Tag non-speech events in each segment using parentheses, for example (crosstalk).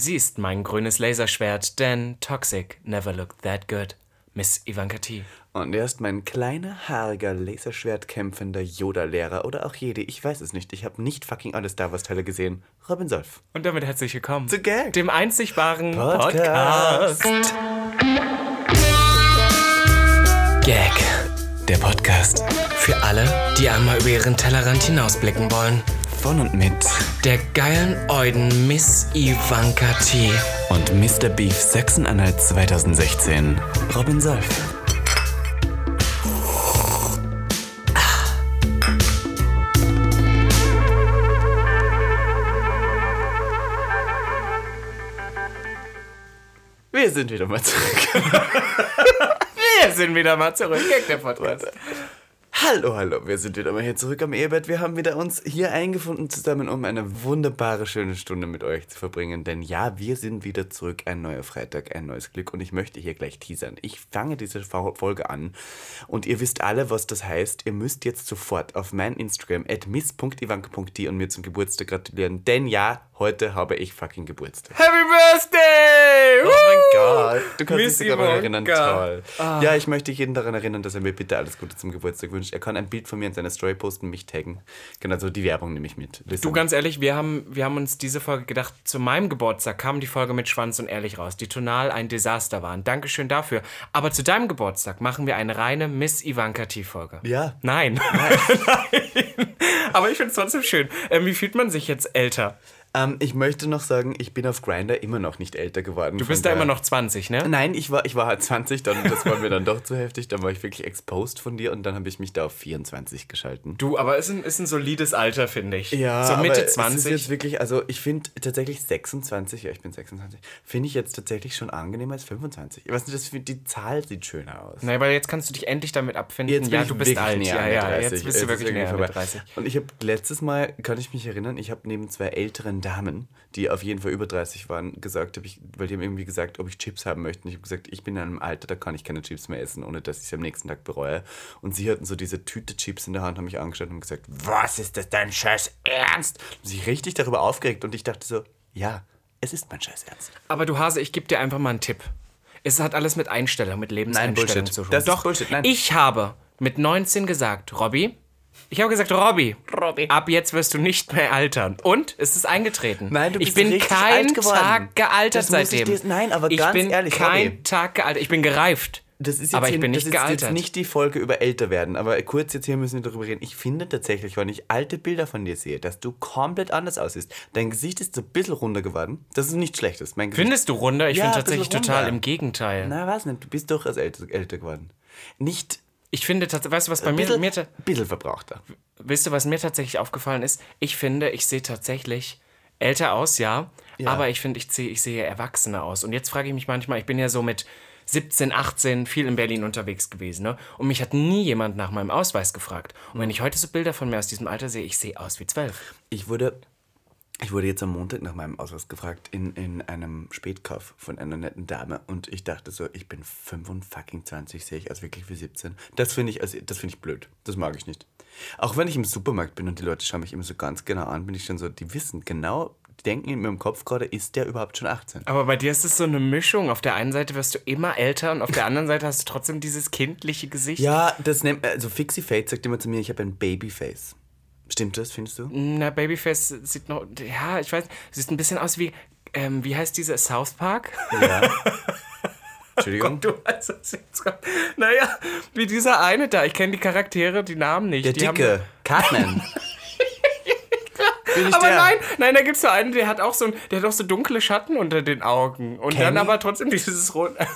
Sie ist mein grünes Laserschwert, denn Toxic never looked that good. Miss Ivanka T. Und er ist mein kleiner, haariger, Laserschwert-kämpfender Yoda-Lehrer oder auch Jedi. Ich weiß es nicht. Ich habe nicht fucking alle Star Wars-Teile gesehen. Robin Solf. Und damit herzlich willkommen Zu Gag. dem einzigbaren Podcast. Podcast. Gag, der Podcast. Für alle, die einmal über ihren Tellerrand hinausblicken wollen. Von und mit Der geilen Euden Miss Ivanka T. und Mr. Beef Sachsen-Anhalt 2016. Robin Solf. Wir sind wieder mal zurück. (laughs) Wir sind wieder mal zurück. Gag, der Podcast. Hallo, hallo, wir sind wieder mal hier zurück am Ehebett. Wir haben wieder uns hier eingefunden zusammen, um eine wunderbare, schöne Stunde mit euch zu verbringen. Denn ja, wir sind wieder zurück. Ein neuer Freitag, ein neues Glück. Und ich möchte hier gleich teasern. Ich fange diese Folge an und ihr wisst alle, was das heißt. Ihr müsst jetzt sofort auf mein Instagram at miss.ivanka.de und mir zum Geburtstag gratulieren. Denn ja, heute habe ich fucking Geburtstag. Happy Birthday! Oh mein Gott, du kannst Miss dich sogar daran erinnern. Toll. Ja, ich möchte jeden daran erinnern, dass er mir bitte alles Gute zum Geburtstag wünscht. Er kann ein Bild von mir in seine Story posten, mich taggen. Genau, so die Werbung nehme ich mit. Listen. Du, ganz ehrlich, wir haben, wir haben uns diese Folge gedacht, zu meinem Geburtstag kam die Folge mit Schwanz und Ehrlich raus, die tonal ein Desaster waren. Dankeschön dafür. Aber zu deinem Geburtstag machen wir eine reine Miss Ivanka T-Folge. Ja. Nein. Nein. (laughs) Aber ich finde es trotzdem schön. Ähm, wie fühlt man sich jetzt älter? Ähm, ich möchte noch sagen, ich bin auf Grinder immer noch nicht älter geworden. Du bist da immer noch 20, ne? Nein, ich war, ich war halt 20, dann, das war mir dann doch zu heftig. Dann war ich wirklich exposed von dir und dann habe ich mich da auf 24 geschalten. Du, aber ist ein, ist ein solides Alter, finde ich. Ja, so Mitte aber Es ist 20. jetzt wirklich, also ich finde tatsächlich 26, ja, ich bin 26, finde ich jetzt tatsächlich schon angenehmer als 25. Ich weiß nicht, das, die Zahl sieht schöner aus. Nein, weil jetzt kannst du dich endlich damit abfinden. Jetzt ja, du bist alt. Ja, ja, 30. jetzt bist du ist wirklich näher an vorbei. der 30. Und ich habe letztes Mal, kann ich mich erinnern, ich habe neben zwei älteren Damen, die auf jeden Fall über 30 waren, gesagt, hab ich, weil die haben irgendwie gesagt, ob ich Chips haben möchte. Und ich habe gesagt, ich bin in einem Alter, da kann ich keine Chips mehr essen, ohne dass ich sie am nächsten Tag bereue. Und sie hatten so diese Tüte Chips in der Hand, haben mich angeschaut und gesagt, was ist das dein Scheiß Ernst? Und sich richtig darüber aufgeregt und ich dachte so, ja, es ist mein Scheiß Ernst. Aber du Hase, ich gebe dir einfach mal einen Tipp. Es hat alles mit Einstellung, mit Lebenseinstellung Bullshit. zu tun. Das ist Doch, Bullshit, nein. ich habe mit 19 gesagt, Robby, ich habe gesagt, Robby, Robby. ab jetzt wirst du nicht mehr altern. Und es ist eingetreten. Nein, du ich bist bin richtig kein alt geworden. Tag gealtert Das ich seitdem. dir- nein, aber ich ganz bin ehrlich, kein Robby. Tag gealtert. Ich bin gereift. Das ist jetzt aber ich hier- bin das nicht ist gealtert. jetzt nicht die Folge über älter werden, aber kurz jetzt hier müssen wir darüber reden. Ich finde tatsächlich, wenn ich alte Bilder von dir sehe, dass du komplett anders aussiehst. Dein Gesicht ist so ein bisschen runder geworden. Das ist nichts Schlechtes. Mein Gesicht Findest du runder? Ich Ja, finde tatsächlich total im Gegenteil. Na, weiß nicht, du bist durchaus älter, älter geworden. Nicht Ich finde tatsächlich, weißt du, was bei ein mir, bisschen, mir ta- bisschen verbrauchter. Wisst ihr, was mir tatsächlich aufgefallen ist? Ich finde, ich sehe tatsächlich älter aus, ja. Ja. Aber ich finde, ich sehe, ich sehe erwachsener aus. Und jetzt frage ich mich manchmal, ich bin ja so mit 17, 18 viel in Berlin unterwegs gewesen, ne? Und mich hat nie jemand nach meinem Ausweis gefragt. Und wenn ich heute so Bilder von mir aus diesem Alter sehe, ich sehe aus wie 12. Ich wurde, ich wurde jetzt am Montag nach meinem Ausweis gefragt in, in einem Spätkauf von einer netten Dame und ich dachte so, ich bin 25, sehe ich aus wirklich wie 17. Das finde ich, also, das finde ich blöd. Das mag ich nicht. Auch wenn ich im Supermarkt bin und die Leute schauen mich immer so ganz genau an, bin ich schon so, die wissen genau, die denken in meinem Kopf gerade, ist der überhaupt schon 18? Aber bei dir ist es so eine Mischung. Auf der einen Seite wirst du immer älter und auf der anderen Seite hast du trotzdem dieses kindliche Gesicht. Ja, das nennt, also Fixie Fate sagt immer zu mir, ich habe ein Babyface. Stimmt das, findest du? Na, Babyface sieht noch, ja, ich weiß, sieht ein bisschen aus wie, ähm, wie heißt diese South Park? Ja. (laughs) Entschuldigung. Du weißt es jetzt gerade. Naja, wie dieser eine da. Ich kenne die Charaktere, die Namen nicht. Der die Dicke, Cartman. (laughs) Bin ich aber der? nein, nein, da gibt es so einen, der hat auch so, ein, der hat auch so dunkle Schatten unter den Augen. Und dann Kenny? aber trotzdem dieses,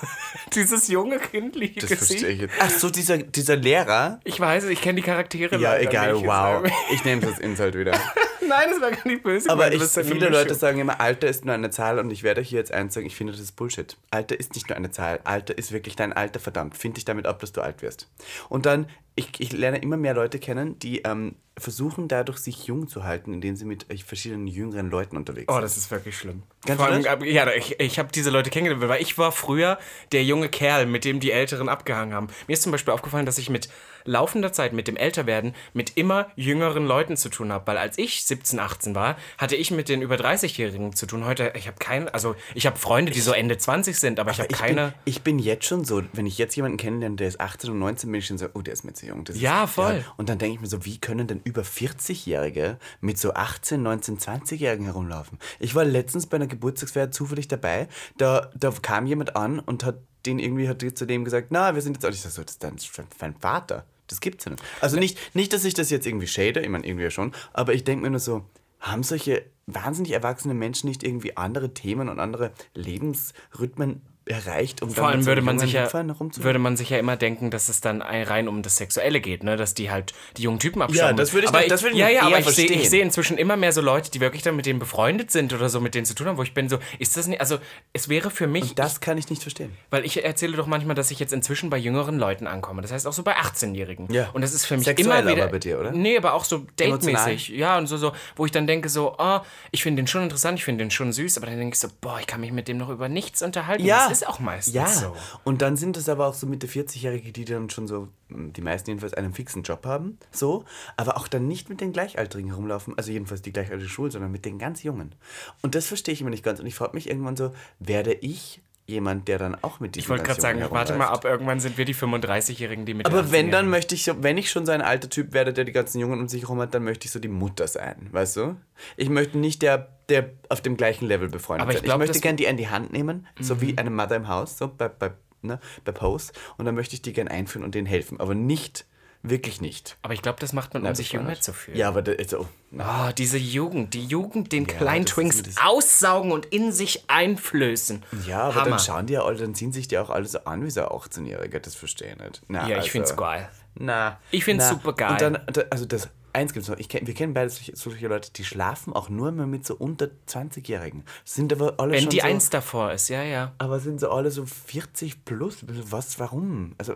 (laughs) dieses junge, kindliche Das Gesicht. verstehe ich jetzt. Ach so, dieser, dieser Lehrer. Ich weiß, ich kenne die Charaktere Ja, egal, nicht. wow. Ich nehme das Insult wieder. (laughs) Nein, das war gar nicht böse. Aber gemeint, ich, viele. Leute sagen immer, Alter ist nur eine Zahl und ich werde hier jetzt eins sagen, ich finde, das ist Bullshit. Alter ist nicht nur eine Zahl. Alter ist wirklich dein Alter, verdammt. Find dich damit ab, dass du alt wirst. Und dann, ich, ich lerne immer mehr Leute kennen, die ähm, versuchen dadurch sich jung zu halten, indem sie mit äh, verschiedenen jüngeren Leuten unterwegs Oh, sind. das ist wirklich schlimm. Kannst Vor allem, das? ab- ja, ich, ich habe diese Leute kennengelernt, weil ich war früher der junge Kerl, mit dem die Älteren abgehangen haben. Mir ist zum Beispiel aufgefallen, dass ich mit laufender Zeit, mit dem Älterwerden, mit immer jüngeren Leuten zu tun habe. Weil als ich 17, 18 war, hatte ich mit den über 30-Jährigen zu tun. Heute, ich habe keinen, also ich habe Freunde, die so Ende 20 sind, aber ich habe keine... bin, ich bin jetzt schon so, wenn ich jetzt jemanden kennenlerne, der ist 18 und 19, bin ich schon so, oh, der ist mir zu jung. Das Ja, ist, voll. Und dann denke ich mir so, wie können denn über 40-Jährige mit so 18, 19, 20-Jährigen herumlaufen? Ich war letztens bei einer Geburtstagsfeier zufällig dabei, da, da kam jemand an und hat den irgendwie hat zu dem gesagt, na, wir sind jetzt auch nicht so, das ist dein, dein Vater. Das gibt's ja nicht. Also nicht, nicht, dass ich das jetzt irgendwie shade, ich meine, irgendwie ja schon, aber ich denke mir nur so, haben solche wahnsinnig erwachsene Menschen nicht irgendwie andere Themen und andere Lebensrhythmen erreicht, um Vor allem würde man, sich ja, würde man sich ja immer denken, dass es dann ein- rein um das Sexuelle geht, ne? dass die halt die jungen Typen abschauen. das würde ich aber das würde ich ja, ja, aber ich sehe ich sehe inzwischen immer mehr so Leute, die wirklich dann mit denen befreundet sind oder so mit denen zu tun haben, wo ich bin so, ist das nicht, also es wäre für mich, Das kann ich nicht verstehen. weil ich erzähle doch manchmal, dass ich jetzt inzwischen bei jüngeren Leuten ankomme. Das heißt auch so bei 18-Jährigen. Ja. Und das ist für mich Sexuell immer wieder. aber bei dir, oder? Nee, aber auch so datemäßig. Ja, und so, so, wo ich dann denke, so, oh, ich finde den schon interessant, ich finde den schon süß, aber dann denke ich so, boah, ich kann mich mit dem noch über nichts unterhalten. Ja. Das ist auch meistens Ja, so. und dann sind es aber auch so Mitte 40-Jährige, die dann schon so, die meisten jedenfalls, einen fixen Job haben, so, aber auch dann nicht mit den Gleichaltrigen herumlaufen, also jedenfalls die gleichaltrige Schule, sondern mit den ganz Jungen. Und das verstehe ich immer nicht ganz. Und ich frage mich irgendwann so, werde ich jemand, der dann auch mit diesen Ich wollte gerade sagen, warte mal ab, irgendwann sind wir die 35-Jährigen, die mit Aber wenn, dann 18-Jährigen möchte ich, so, wenn ich schon so ein alter Typ werde, der die ganzen Jungen um sich herum hat, dann möchte ich so die Mutter sein, weißt du? Ich möchte nicht der, der auf dem gleichen Level befreundet Aber ich glaub, ich möchte gerne die in die Hand nehmen, so wie eine Mother im Haus, so bei, bei, ne, bei Pose. Und dann möchte ich die gerne einführen und denen helfen. Aber nicht, wirklich nicht. Aber ich glaube, das macht man, um sich jünger zu fühlen. Ja, aber also, Oh, diese Jugend, die Jugend, den kleinen das ist Twinks aussaugen und in sich einflößen. ja, aber Hammer. dann schauen die ja alle, dann ziehen sich die auch alle so an wie so 18-Jährige. Das verstehe ich nicht. Na, Ja, ich also, find's geil. Na. Ich find's na. super geil. Und dann, da- also das, eins gibt's noch, ich kenn, wir kennen beide solche, solche Leute, die schlafen auch nur mehr mit so unter 20-Jährigen. Sind aber alle Wenn schon die so, eins davor ist, ja, ja. aber sind so alle so 40 plus. Was, warum? Also,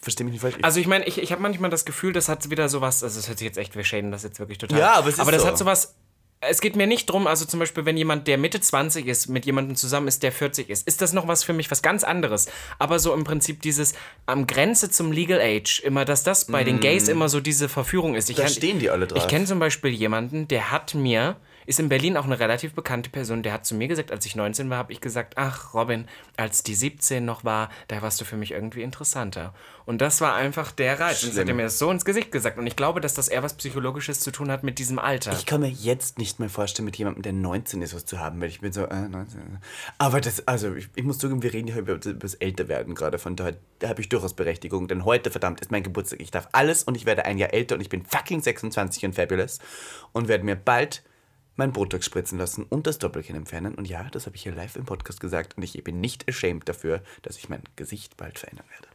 verstehe mich nicht falsch. Also ich meine, ich, ich habe manchmal das Gefühl, das hat wieder sowas, also es hört sich jetzt echt, wir schäden das jetzt wirklich total. Ja, aber es ist Aber das so. hat sowas, es geht mir nicht drum, also zum Beispiel, wenn jemand, der Mitte 20 ist, mit jemandem zusammen ist, der 40 ist, ist das noch was für mich, was ganz anderes. Aber so im Prinzip dieses am Grenze zum Legal Age, immer, dass das bei den Gays immer so diese Verführung ist. Ich Mm. Da stehen die alle drauf. Ich kenne zum Beispiel jemanden, der hat mir, ist in Berlin auch eine relativ bekannte Person, der hat zu mir gesagt, als ich 19 war, habe ich gesagt, ach Robin, als die 17 noch war, da warst du für mich irgendwie interessanter. Und das war einfach der Reiz. Und das hat er mir das so ins Gesicht gesagt. Und ich glaube, dass das eher was Psychologisches zu tun hat mit diesem Alter. Ich kann mir jetzt nicht mehr vorstellen, mit jemandem, der 19 ist, was zu haben, weil ich bin so, äh, 19. Aber das, also ich, ich muss zugeben, wir reden ja über, über das Älterwerden gerade, von daher da habe ich durchaus Berechtigung, denn heute, verdammt, ist mein Geburtstag. Ich darf alles und ich werde ein Jahr älter und ich bin fucking 26 und fabulous und werde mir bald mein Botox spritzen lassen und das Doppelkinn entfernen. Und ja, das habe ich hier live im Podcast gesagt und ich bin nicht ashamed dafür, dass ich mein Gesicht bald verändern werde.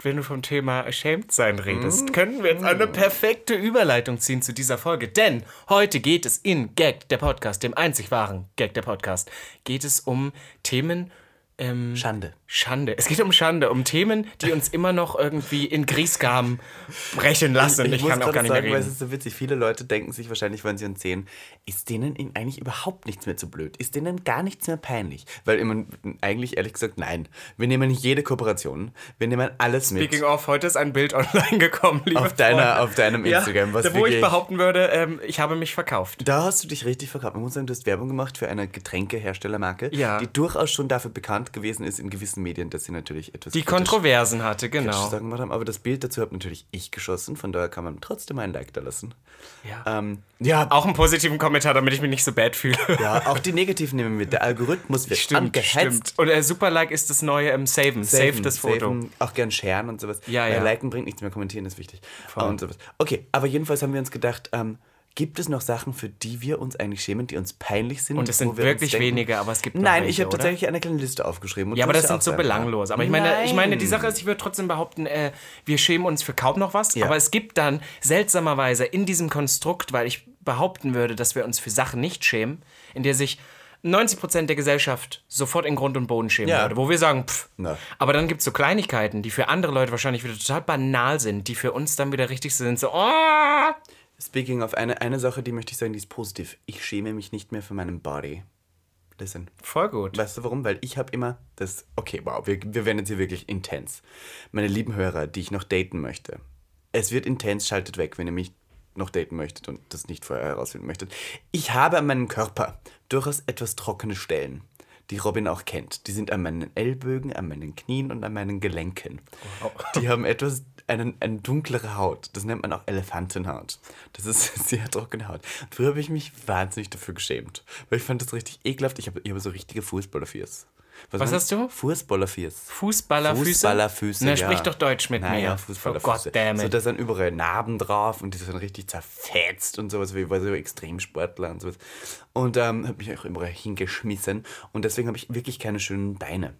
Wenn du vom Thema Ashamed sein Mm. redest, können wir jetzt eine perfekte Überleitung ziehen zu dieser Folge. Denn heute geht es in Gag, der Podcast, dem einzig wahren Gag, der Podcast, geht es um Themen, ähm, Schande. Schande. Es geht um Schande, um Themen, die uns immer noch irgendwie in Griesgram brechen lassen. Ich, muss kann auch gar nicht sagen, mehr weil es reden. ist so witzig. Viele Leute denken sich wahrscheinlich, wenn sie uns sehen, ist denen eigentlich überhaupt nichts mehr zu blöd? Ist denen gar nichts mehr peinlich? Weil immer, eigentlich ehrlich gesagt, nein. Wir nehmen jede Kooperation. Wir nehmen alles mit. Speaking of, heute ist ein Bild (laughs) online gekommen, liebe Auf, deiner, Freunde. auf deinem ja, Instagram. Was da, wo ich behaupten würde, ähm, ich habe mich verkauft. da hast du dich richtig verkauft. Man muss sagen, du hast Werbung gemacht für eine Getränkeherstellermarke, Ja. die durchaus schon dafür bekannt gewesen ist in gewissen Medien, dass sie natürlich etwas Die Kontroversen hatte, genau. Gemacht haben. Aber das Bild dazu habe natürlich ich geschossen, von daher kann man trotzdem ein Like da lassen. Ja. Ähm, ja, Auch einen positiven Kommentar, damit ich mich nicht so bad fühle. Ja, auch die negativen nehmen wir mit. Der Algorithmus wird Stimmt, angehetzt. stimmt. Und äh, Superlike ist das neue ähm, Saven. Save Saven, das Foto. saven, auch gern sharen und sowas. Ja, ja. liken bringt nichts mehr, kommentieren ist wichtig. Und sowas. Okay, aber jedenfalls haben wir uns gedacht, ähm, gibt es noch Sachen, für die wir uns eigentlich schämen, die uns peinlich sind? Und es sind wir wirklich denken- wenige, aber es gibt noch Nein, welche, ich habe tatsächlich eine kleine Liste aufgeschrieben. Ja, aber das sind so belanglos. Aber ich meine, ich meine, die. Sache ist, ich würde trotzdem behaupten, äh, wir schämen uns für kaum noch was. Ja. Aber es gibt dann seltsamerweise in diesem Konstrukt, weil ich behaupten würde, dass wir uns für Sachen nicht schämen, in der sich 90% der Gesellschaft sofort in Grund und Boden schämen Ja. würde. Wo wir sagen, pff. Na. Aber dann gibt es so Kleinigkeiten, die für andere Leute wahrscheinlich wieder total banal sind, die für uns dann wieder richtig sind. So, oh, Speaking of eine, eine Sache, die möchte ich sagen, die ist positiv. Ich schäme mich nicht mehr für meinen Body. Listen. voll gut. Weißt du warum? Weil ich habe immer das. Okay, wow, wir, wir werden jetzt hier wirklich intens. Meine lieben Hörer, die ich noch daten möchte. Es wird intens, schaltet weg, wenn ihr mich noch daten möchtet und das nicht vorher herausfinden möchtet. Ich habe an meinem Körper durchaus etwas trockene Stellen, die Robin auch kennt. Die sind an meinen Ellbögen, an meinen Knien und an meinen Gelenken. Die haben etwas, einen, eine dunklere Haut. Das nennt man auch Elefantenhaut. Das ist (laughs) sehr trockene Haut. Früher habe ich mich wahnsinnig dafür geschämt, weil ich fand das richtig ekelhaft. Ich habe ich habe so richtige Fußballerfiers. Was man- hast du? Fußballerfiers. Fußballerfüße? Fußballerfüße. Na, ja. sprich doch Deutsch mit naja, mir. Fußballerfüße. Oh, goddammit. So, da sind überall Narben drauf und die sind richtig zerfetzt und sowas, wie bei so Extremsportler und sowas. Und ähm, habe mich auch überall hingeschmissen und deswegen habe ich wirklich keine schönen Beine.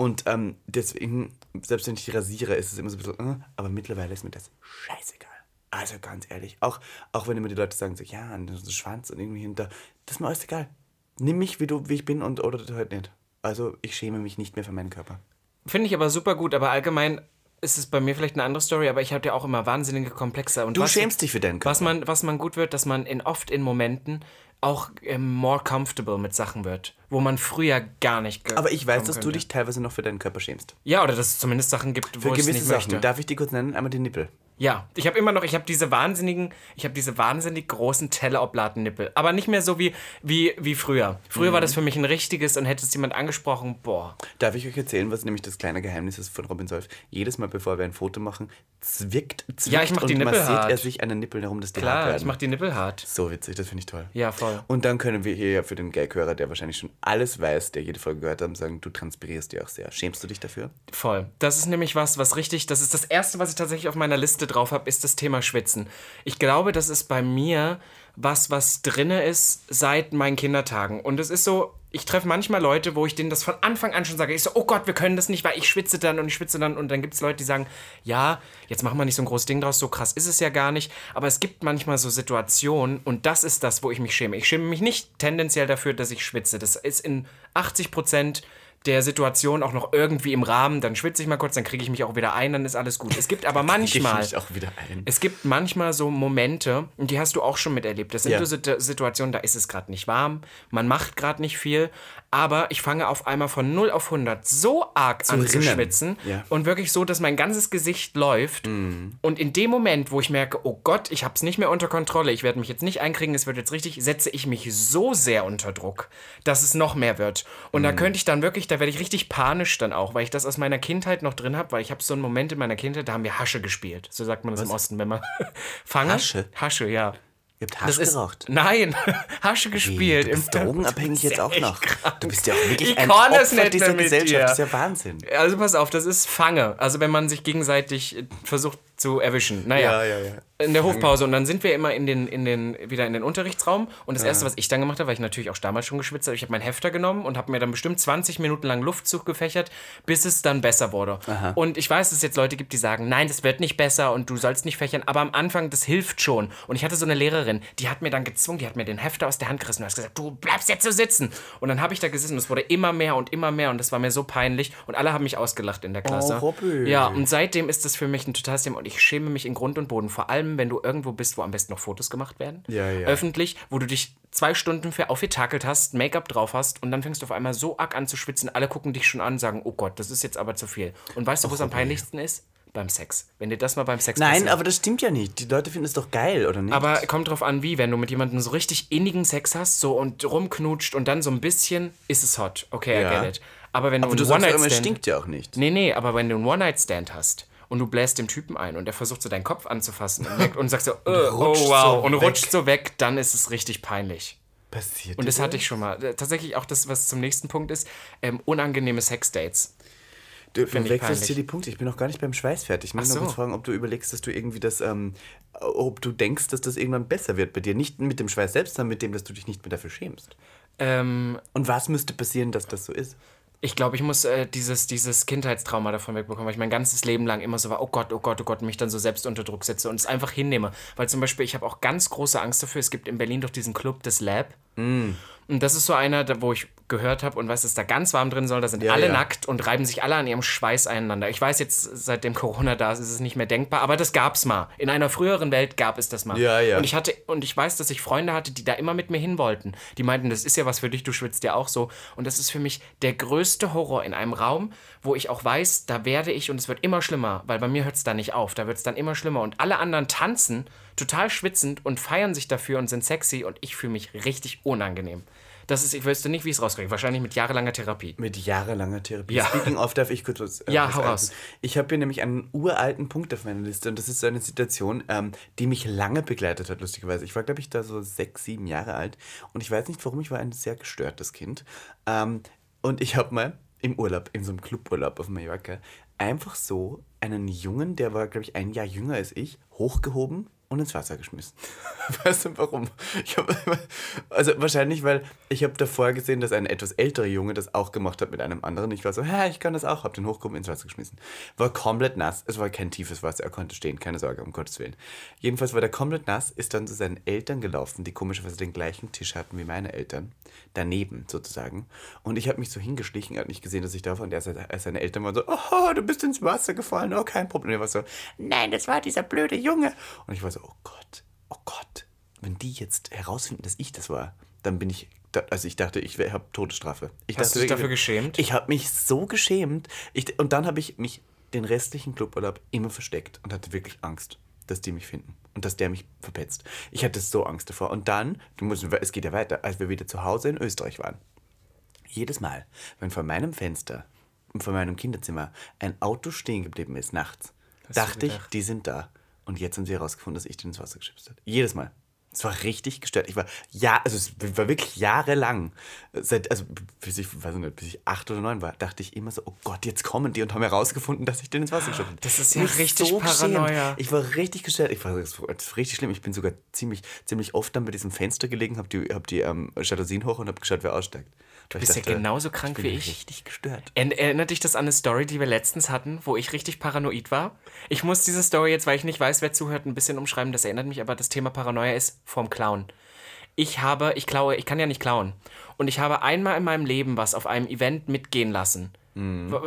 Und ähm, deswegen, selbst wenn ich rasiere, ist es immer so ein bisschen, äh, aber mittlerweile ist mir das scheißegal. Also ganz ehrlich, auch, auch wenn immer die Leute sagen so, ja, und so Schwanz und irgendwie hinter, das ist mir alles egal. Nimm mich, wie, du, wie ich bin und oder halt nicht. Also ich schäme mich nicht mehr für meinen Körper. Finde ich aber super gut, aber allgemein ist es bei mir vielleicht eine andere Story, aber ich habe ja auch immer wahnsinnige Komplexe. Und Du was, schämst dich für deinen Körper. Was man, was man gut wird, dass man in, oft in Momenten auch ähm, more comfortable mit Sachen wird, wo man früher gar nicht ge- Aber ich weiß, dass du dich teilweise noch für deinen Körper schämst. Ja, oder dass es zumindest Sachen gibt, wo Für ich es gewisse nicht Sachen. möchte. Darf ich die kurz nennen? Einmal die Nippel. Ja, ich habe immer noch, ich habe diese wahnsinnigen, ich habe diese wahnsinnig großen Telleoblaten-Nippel. Aber nicht mehr so wie, wie, wie früher. Früher Mhm. war das für mich ein richtiges und hätte es jemand angesprochen, boah. Darf ich euch erzählen, was nämlich das kleine Geheimnis ist von Robin Solf? Jedes Mal, bevor wir ein Foto machen, zwickt, zwickt Ja, ich mach die und Nippel massiert hart. er sich einen Nippel herum, dass die hart Klar, werden. ich mach die Nippel hart. so witzig, das finde ich toll. Ja, voll. Und dann können wir hier ja für den Gag-Hörer, der wahrscheinlich schon alles weiß, der jede Folge gehört hat, sagen, du transpirierst dir auch sehr. Schämst du dich dafür? Voll. Das ist nämlich was, was richtig, das ist das Erste, was ich tatsächlich auf meiner Liste drauf habe, ist das Thema Schwitzen. Ich glaube, das ist bei mir was, was drinne ist seit meinen Kindertagen. Und es ist so, ich treffe manchmal Leute, wo ich denen das von Anfang an schon sage. Ich so, oh Gott, wir können das nicht, weil ich schwitze dann und ich schwitze dann. Und dann gibt es Leute, die sagen, ja, jetzt machen wir nicht so ein großes Ding draus, so krass ist es ja gar nicht. Aber es gibt manchmal so Situationen und das ist das, wo ich mich schäme. Ich schäme mich nicht tendenziell dafür, dass ich schwitze. Das ist in 80 Prozent der Situation auch noch irgendwie im Rahmen, dann schwitze ich mal kurz, dann kriege ich mich auch wieder ein, dann ist alles gut. Es gibt aber (laughs) manchmal, Ich mich auch wieder ein. es gibt manchmal so Momente, und die hast du auch schon miterlebt. Das sind Ja. so Situ- Situationen, da ist es gerade nicht warm, man macht gerade nicht viel, aber ich fange auf einmal von 0 auf 100 so arg an zu rinnen. schwitzen Ja. Mhm. und wirklich so, dass mein ganzes Gesicht läuft. Und in dem Moment, wo ich merke, oh Gott, ich habe es nicht mehr unter Kontrolle, ich werde mich jetzt nicht einkriegen, es wird jetzt richtig, setze ich mich so sehr unter Druck, dass es noch mehr wird. Und Mhm. da könnte ich dann wirklich, da werde ich richtig panisch dann auch, weil ich das aus meiner Kindheit noch drin habe, weil ich habe so einen Moment in meiner Kindheit, da haben wir Hasche gespielt. So sagt man das im Osten, wenn man (laughs) fange. Hasche? Hasche, ja. Ihr habt Hasch ist, geraucht. Nein, (laughs) Hasche gespielt. Du bist drogenabhängig jetzt auch noch. krank. Du bist ja auch wirklich Ich ein Opfer nicht dieser Gesellschaft. dir. Das ist ja Wahnsinn. Also pass auf, das ist Fange. Also wenn man sich gegenseitig versucht zu erwischen. Naja, Ja, ja, ja. in der Hofpause. Und dann sind wir immer in den, in den, wieder in den Unterrichtsraum. Und das Erste, was ich dann gemacht habe, weil ich natürlich auch damals schon geschwitzt habe, ich habe meinen Hefter genommen und habe mir dann bestimmt 20 Minuten lang Luftzug gefächert, bis es dann besser wurde. Und ich weiß, dass es jetzt Leute gibt, die sagen, nein, das wird nicht besser und du sollst nicht fächern. Aber am Anfang, das hilft schon. Und ich hatte so eine Lehrerin, die hat mir dann gezwungen, die hat mir den Hefter aus der Hand gerissen und hat gesagt, du bleibst jetzt so sitzen. Und dann habe ich da gesessen und es wurde immer mehr und immer mehr und das war mir so peinlich. Und alle haben mich ausgelacht in der Klasse. Robby. Ja, und seitdem ist das für mich ein totales Thema und ich schäme mich in Grund und Boden. Vor allem, wenn du irgendwo bist, wo am besten noch Fotos gemacht werden. Ja, ja. Öffentlich, wo du dich zwei Stunden für aufgetakelt hast, Make-up drauf hast und dann fängst du auf einmal so arg an zu schwitzen. Alle gucken dich schon an und sagen, oh Gott, das ist jetzt aber zu viel. Und weißt du, wo es am peinlichsten ist? Beim Sex. Wenn dir das mal beim Sex Nein, passiert. aber das stimmt ja nicht. Die Leute finden es doch geil, oder nicht? Aber kommt drauf an, wie. Wenn du mit jemandem so richtig innigen Sex hast, so und rumknutscht und dann so ein bisschen, ist es hot. Okay, Ja. I get it. Aber wenn Aber du du einen immer, es One-Night-Stand... stinkt ja auch nicht. Nee, nee, aber wenn du einen One-Night-Stand hast und du bläst dem Typen ein und der versucht so deinen Kopf anzufassen und, merkt- und sagst so, (laughs) äh, oh rutscht wow, so und weg. rutscht so weg, dann ist es richtig peinlich. Passiert Und das hatte ich schon mal. Äh, Tatsächlich auch das, was zum nächsten Punkt ist, ähm, unangenehme Sexdates. Du, du wechselst hier die Punkte. Ich bin noch gar nicht beim Schweiß fertig. Ich möchte Ach nur so. kurz fragen, ob du überlegst, dass du irgendwie das, ähm, ob du denkst, dass das irgendwann besser wird bei dir. Nicht mit dem Schweiß selbst, sondern mit dem, dass du dich nicht mehr dafür schämst. Ähm, Und was müsste passieren, dass das so ist? Ich glaube, ich muss äh, dieses, dieses Kindheitstrauma davon wegbekommen, weil ich mein ganzes Leben lang immer so war, oh Gott, oh Gott, oh Gott, mich dann so selbst unter Druck setze und es einfach hinnehme. Weil zum Beispiel, ich habe auch ganz große Angst dafür, es gibt in Berlin doch diesen Club, das Lab. Mm. Und das ist so einer, wo ich gehört habe und weiß, dass da ganz warm drin soll. Da sind Ja, alle ja. nackt und reiben sich alle an ihrem Schweiß einander. Ich weiß jetzt, seitdem Corona da ist, ist es nicht mehr denkbar, aber das gab's mal. In einer früheren Welt gab es das mal. Ja, ja. Und ich hatte, und ich weiß, dass ich Freunde hatte, die da immer mit mir hin wollten. Die meinten, das ist ja was für dich, du schwitzt ja auch so. Und das ist für mich der größte Horror in einem Raum, wo ich auch weiß, da werde ich und es wird immer schlimmer, weil bei mir hört es da nicht auf. Da wird es dann immer schlimmer. Und alle anderen tanzen total schwitzend und feiern sich dafür und sind sexy und ich fühle mich richtig unangenehm. Das ist, ich wüsste nicht, wie ich es rauskriege. Wahrscheinlich mit jahrelanger Therapie. Mit jahrelanger Therapie. Ja. Speaking of, darf ich kurz was. Äh, Ja, hau raus. Ich habe hier nämlich einen uralten Punkt auf meiner Liste und das ist so eine Situation, ähm, die mich lange begleitet hat, lustigerweise. Ich war, glaube ich, da so sechs, sieben Jahre alt und ich weiß nicht warum, ich war ein sehr gestörtes Kind. Ähm, und ich habe mal im Urlaub, in so einem Cluburlaub auf Mallorca, einfach so einen Jungen, der war, glaube ich, ein Jahr jünger als ich, hochgehoben und ins Wasser geschmissen. (laughs) weißt du warum? Ich hab, also wahrscheinlich, weil ich habe davor gesehen, dass ein etwas älterer Junge das auch gemacht hat mit einem anderen. Ich war so, ja, ich kann das auch, habe den hochgehoben ins Wasser geschmissen. War komplett nass. Es war kein tiefes Wasser, er konnte stehen, keine Sorge, um Gottes Willen. Jedenfalls war der komplett nass, ist dann zu seinen Eltern gelaufen, die komischerweise den gleichen Tisch hatten wie meine Eltern. Daneben sozusagen. Und ich habe mich so hingeschlichen, er hat nicht gesehen, dass ich da war. Und er- seine Eltern waren so, oh, du bist ins Wasser gefallen, oh, kein Problem. Er war so, nein, das war dieser blöde Junge. Und ich war so, oh Gott, oh Gott, wenn die jetzt herausfinden, dass ich das war, dann bin ich, also ich dachte, ich habe Todesstrafe. Ich Hast du dachte, dich dafür geschämt? Ich habe mich so geschämt. Ich, und dann habe ich mich den restlichen Cluburlaub immer versteckt und hatte wirklich Angst, dass die mich finden und dass der mich verpetzt. Ich hatte so Angst davor. Und dann, du musst, es geht ja weiter, als wir wieder zu Hause in Österreich waren. Jedes Mal, wenn vor meinem Fenster, vor meinem Kinderzimmer ein Auto stehen geblieben ist nachts, Hast du dachte ich, die sind da. Und jetzt haben sie herausgefunden, dass ich den ins Wasser geschubst habe. Jedes Mal. Es war richtig gestört. Ich war ja, also es war wirklich jahrelang, seit, also bis ich, weiß ich nicht, bis ich acht oder neun war, dachte ich immer so, oh Gott, jetzt kommen die und haben herausgefunden, dass ich den ins Wasser geschubst habe. Das ist ja Mich richtig Paranoia. geschämt. Ich war richtig gestört. Ich war das war richtig schlimm. Ich bin sogar ziemlich, ziemlich oft dann bei diesem Fenster gelegen, habe die, hab die ähm, Jalousien hoch und habe geschaut, wer aussteigt. Du bist ja genauso krank bin wie ich. richtig gestört. Er- Erinnert dich das an eine Story, die wir letztens hatten, wo ich richtig paranoid war? Ich muss diese Story jetzt, weil ich nicht weiß, wer zuhört, ein bisschen umschreiben. Das erinnert mich aber, das Thema Paranoia ist vorm Klauen. Ich habe, ich klaue, ich kann ja nicht klauen. Und ich habe einmal in meinem Leben was auf einem Event mitgehen lassen.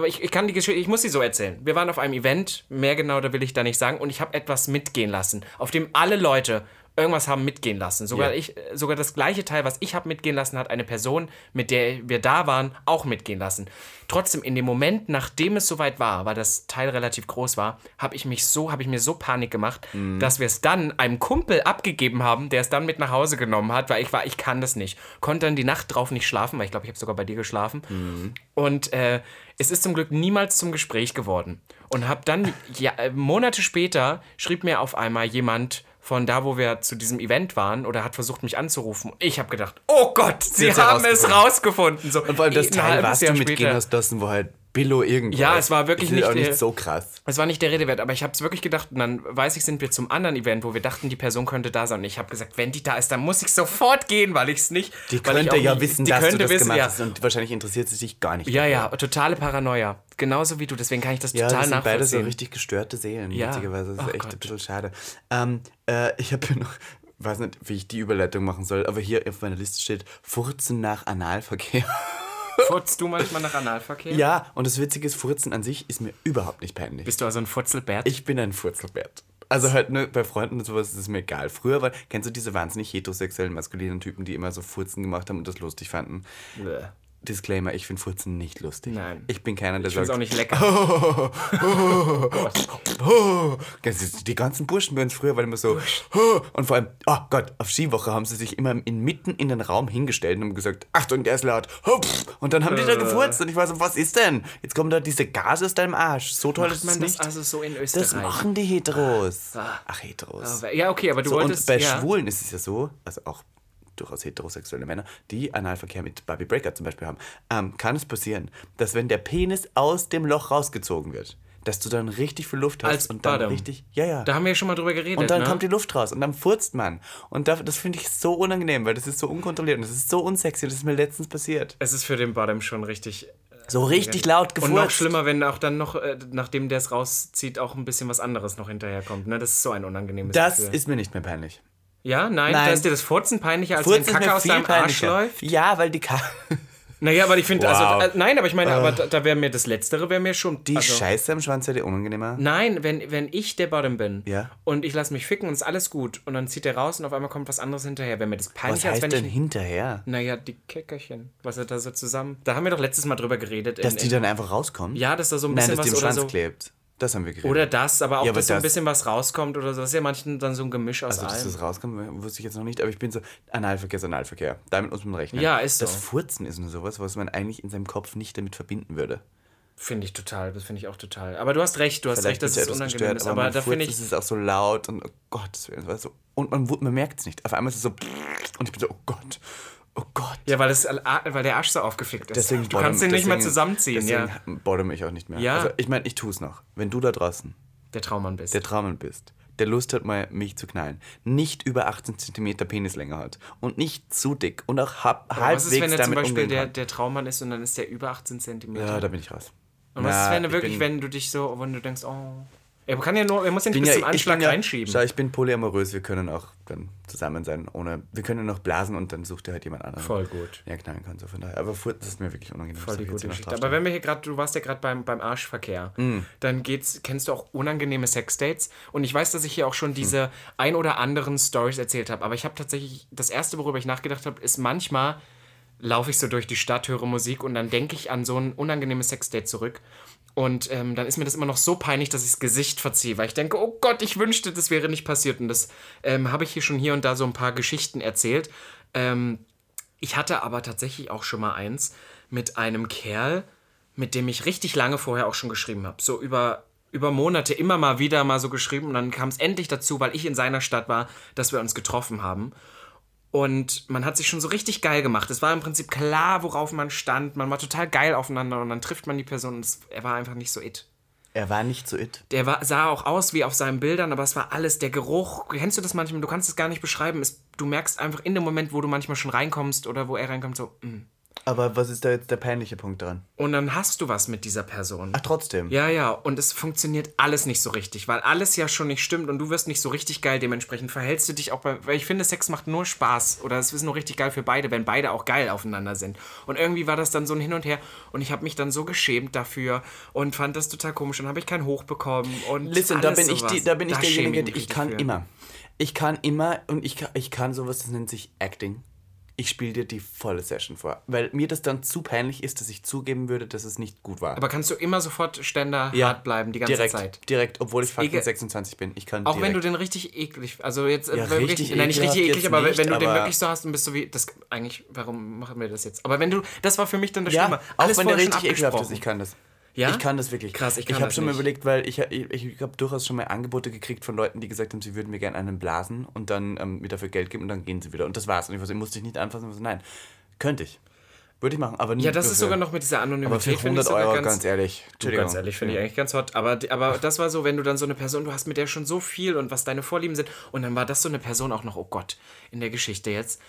Ich, ich kann die Geschichte, ich muss sie so erzählen. Wir waren auf einem Event, mehr genau, da will ich da nicht sagen, und ich habe etwas mitgehen lassen, auf dem alle Leute irgendwas haben mitgehen lassen. Sogar Ja. ich, sogar das gleiche Teil, was ich habe mitgehen lassen, hat eine Person, mit der wir da waren, auch mitgehen lassen. Trotzdem, in dem Moment, nachdem es soweit war, weil das Teil relativ groß war, habe ich mich so, habe ich mir so Panik gemacht, dass wir es dann einem Kumpel abgegeben haben, der es dann mit nach Hause genommen hat, weil ich war, ich kann das nicht. Konnte dann die Nacht drauf nicht schlafen, weil ich glaube, ich habe sogar bei dir geschlafen. Und äh, es ist zum Glück niemals zum Gespräch geworden. Und habe dann, ja, äh, Monate später, schrieb mir auf einmal jemand von da, wo wir zu diesem Event waren, oder hat versucht, mich anzurufen. Ich habe gedacht, oh Gott, sie hat's haben es rausgefunden. So, Und vor allem das Teil, was du mitgehen später. hast lassen, wo halt Billo irgendwo Ja, es war wirklich nicht, nicht so krass. Es war nicht der Rede wert, aber ich habe es wirklich gedacht und dann weiß ich, sind wir zum anderen Event, wo wir dachten, die Person könnte da sein. Und ich habe gesagt, wenn die da ist, dann muss ich sofort gehen, weil ich es nicht. Die könnte ja nie- wissen, die dass könnte du das wissen, gemacht ja. hast und wahrscheinlich interessiert sie sich gar nicht. Ja, dafür. ja, totale Paranoia. Genauso wie du, deswegen kann ich das Ja, total das sind beide so nachvollziehen. richtig gestörte Seelen, Ja. witzigerweise. Das ist Oh echt ein Gott. bisschen schade. Ähm, äh, ich habe hier noch, weiß nicht, wie ich die Überleitung machen soll, aber hier auf meiner Liste steht Furzen nach Analverkehr. (laughs) Furzt du manchmal nach Analverkehr? ja, und das Witzige ist, Furzen an sich ist mir überhaupt nicht peinlich. Bist du also ein Furzelbert? Ich bin ein Furzelbert. Also halt nur bei Freunden und sowas ist es mir egal. Früher war, kennst du diese wahnsinnig heterosexuellen, maskulinen Typen, die immer so Furzen gemacht haben und das lustig fanden? Bäh. Disclaimer, ich finde Furzen nicht lustig. Nein. Ich bin keiner, der Ich sagt, auch nicht lecker. Oh, (laughs) das ist- die ganzen Burschen bei uns früher waren immer so. Oh, (laughs) und vor allem, oh Gott, auf Skiwoche haben sie sich immer inmitten in den Raum hingestellt und haben gesagt, Achtung, der ist laut. Oh. (laughs) Und dann haben die da gefurzt und ich war so, was ist denn? Jetzt kommen da diese Gase aus deinem Arsch. So toll Macht ist man das nicht. also so in Österreich? das machen die Heteros. Ach, Heteros. Ja, okay, aber du So, und wolltest. bei ja. Schwulen ist es ja so, also auch durchaus heterosexuelle Männer, die Analverkehr mit Barbie Breaker zum Beispiel haben, ähm, kann es passieren, dass wenn der Penis aus dem Loch rausgezogen wird, dass du dann richtig viel Luft hast Als und dann Bottom. richtig, ja, ja. Da haben wir ja schon mal drüber geredet. und dann ne? kommt die Luft raus und dann furzt man. Und da, das finde ich so unangenehm, weil das ist so unkontrolliert und das ist so unsexy. Das ist mir letztens passiert. es ist für den Bottom schon richtig. So richtig laut gefurzt. Und noch schlimmer, wenn auch dann noch, äh, nachdem der es rauszieht, auch ein bisschen was anderes noch hinterherkommt. Ne? Das ist so ein unangenehmes Das Gefühl. ist mir nicht mehr peinlich. Ja, nein, Nein. da ist dir das Furzen peinlicher, als Furzen wenn Kacke aus deinem Arsch läuft. Ja, weil die Ka (laughs) Naja, aber ich finde, Wow. also, äh, nein, aber ich meine, aber da, da wäre mir das Letztere, wäre mir schon. Die also, Scheiße am Schwanz wäre dir unangenehmer. Nein, wenn, wenn ich der Bottom bin Ja. und ich lasse mich ficken und ist alles gut und dann zieht er raus und auf einmal kommt was anderes hinterher, wäre mir das Was peinlicher, als heißt wenn denn ich. hinterher? Naja, die Käckerchen, was er da so zusammen. Da haben wir doch letztes Mal drüber geredet. Dass in, die in, dann einfach rauskommen? ja, dass da so ein Nein, bisschen dass die im was oder Schwanz so. klebt. Das haben wir geredet. Oder das, aber auch, Ja, aber dass so ein das- bisschen was rauskommt oder so. Das ist ja manchen dann so ein Gemisch aus Also, dass allem. das rauskommt, wusste ich jetzt noch nicht, aber ich bin so, Analverkehr ist Analverkehr. Damit muss man rechnen. Ja, ist so. Das Furzen ist nur sowas, was man eigentlich in seinem Kopf nicht damit verbinden würde. Finde ich total, das finde ich auch total. Aber du hast recht, du hast recht, dass es unangenehm ist. aber, Aber da finde ich, es ist auch so laut und oh Gott, das weißt du, und man, man merkt es nicht. Auf einmal ist es so und ich bin so, oh Gott, oh Gott. ja, weil, das, weil der Arsch so aufgefickt ist. Deswegen du kannst den nicht mehr zusammenziehen, deswegen ja. bottom ich auch nicht mehr. Ja. Also, ich meine, ich tue es noch. Wenn du da draußen Der Traummann bist. der Traummann bist, der Lust hat, mal mich zu knallen, nicht über 18 cm Penislänge hat und nicht zu dick und auch hab, Aber halbwegs was ist, wenn er zum damit Beispiel der, der Traummann ist und dann ist der über 18 cm? Ja, da bin ich raus. und was Na, ist, wenn er ich wirklich, bin- wenn du dich so, wenn du denkst, oh. Er kann ja nur, er muss ja nicht bis ja, zum ich Anschlag bin ja, reinschieben. Schau, ich bin polyamorös, wir können auch dann zusammen sein, ohne, wir können noch blasen und dann sucht er halt jemand anderen. Voll gut. Ja, knallen kann, so von daher. Aber das ist mir wirklich unangenehm. Voll die gute Geschichte. Aber wenn wir hier gerade, du warst ja gerade beim, beim Arschverkehr, Mm. dann geht's, kennst du auch unangenehme Sexdates. Und ich weiß, dass ich hier auch Hm. schon diese ein oder anderen Stories erzählt habe. Aber ich habe tatsächlich, das erste, worüber ich nachgedacht habe, ist manchmal laufe ich so durch die Stadt, höre Musik und dann denke ich an so ein unangenehmes Sexdate zurück. Und ähm, dann ist mir das immer noch so peinlich, dass ich das Gesicht verziehe, weil ich denke, oh Gott, ich wünschte, das wäre nicht passiert. Und das ähm, habe ich hier schon hier und da so ein paar Geschichten erzählt. Ähm, ich hatte aber tatsächlich auch schon mal eins mit einem Kerl, mit dem ich richtig lange vorher auch schon geschrieben habe. So über, über Monate immer mal wieder mal so geschrieben. Und dann kam es endlich dazu, weil ich in seiner Stadt war, dass wir uns getroffen haben. Und man hat sich schon so richtig geil gemacht. Es war im Prinzip klar, worauf man stand. Man war total geil aufeinander und dann trifft man die Person und es, er war einfach nicht so it. Er war nicht so it. Der war, sah auch aus wie auf seinen Bildern, aber es war alles der Geruch. Kennst du das manchmal? Du kannst es gar nicht beschreiben. Es, du merkst einfach in dem Moment, wo du manchmal schon reinkommst oder wo er reinkommt, so, mm. Aber was ist da jetzt der peinliche Punkt dran? Und dann hast du was mit dieser Person. Ach, trotzdem. Ja, ja, und es funktioniert alles nicht so richtig, weil alles ja schon nicht stimmt und du wirst nicht so richtig geil. Dementsprechend verhältst du dich auch bei. Weil ich finde, Sex macht nur Spaß oder es ist nur richtig geil für beide, wenn beide auch geil aufeinander sind. Und irgendwie war das dann so ein Hin und Her und ich habe mich dann so geschämt dafür und fand das total komisch. Dann habe ich keinen Hoch bekommen und. Listen, da bin ich, sowas. die, da bin ich Da derjenige, mich ich kann für. immer. Ich kann immer und ich kann, ich kann sowas, das nennt sich Acting. Ich spiele dir die volle Session vor. Weil mir das dann zu peinlich ist, dass ich zugeben würde, dass es nicht gut war. Aber kannst du immer sofort Ständer hart bleiben, die ganze direkt, Zeit? Direkt, obwohl ich fucking ekel- 26 bin. Ich kann Auch wenn du direkt. den richtig eklig, also jetzt äh, Ja, wirklich, richtig nein, nicht richtig eklig, aber nicht, wenn du den aber- wirklich so hast und bist so wie, das eigentlich, warum machen wir das jetzt? Aber wenn du, das war für mich dann das ja, Schlimme. auch Alles wenn der richtig ekelhaft ist, ich kann das. Ja? Ich kann das wirklich. Krass, ich kann Ich habe schon mal überlegt, weil ich, ich, ich habe durchaus schon mal Angebote gekriegt von Leuten, die gesagt haben, sie würden mir gerne einen blasen und dann ähm, mir dafür Geld geben und dann gehen sie wieder. Und das war's. Und ich, so, ich musste dich nicht anfassen. Ich war so, nein, könnte ich. Würde ich machen, aber nicht Ja, das nur ist für- sogar noch mit dieser Aber Anonymität. für finde ich 100 sogar Euro, ganz, ganz, ehrlich. Entschuldigung. ganz ehrlich, finde ich eigentlich ganz hot. Aber, aber das war so, wenn du dann so eine Person, du hast mit der schon so viel und was deine Vorlieben sind. Und dann war das so eine Person auch noch, oh Gott, in der Geschichte jetzt,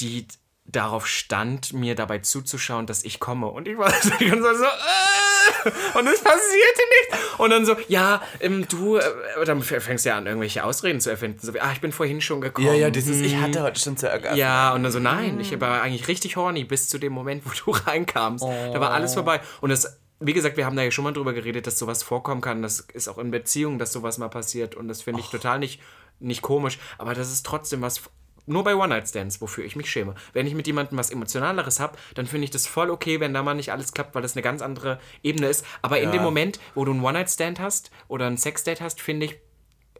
die darauf stand, mir dabei zuzuschauen, dass ich komme. Und ich war (laughs) so, äh, und es passierte nichts. Und dann so, ja, ähm, du, äh, dann fängst du ja an, irgendwelche Ausreden zu erfinden. So wie, ah, ich bin vorhin schon gekommen. Ja, ja, dieses, ich hatte heute schon zu ärgern. Ja, und dann so, nein, ich war eigentlich richtig horny bis zu dem Moment, wo du (laughs) reinkamst. Da war alles vorbei. Und das, wie gesagt, wir haben da ja schon mal drüber geredet, dass sowas vorkommen kann. Das ist auch in Beziehungen, dass sowas mal passiert. Und das finde ich total nicht, nicht komisch. Aber das ist trotzdem was. Nur bei One-Night-Stands, wofür ich mich schäme. Wenn ich mit jemandem was Emotionaleres habe, dann finde ich das voll okay, wenn da mal nicht alles klappt, weil das eine ganz andere Ebene ist. Aber in dem Moment, wo du einen One-Night-Stand hast oder ein Sex-Date hast, finde ich,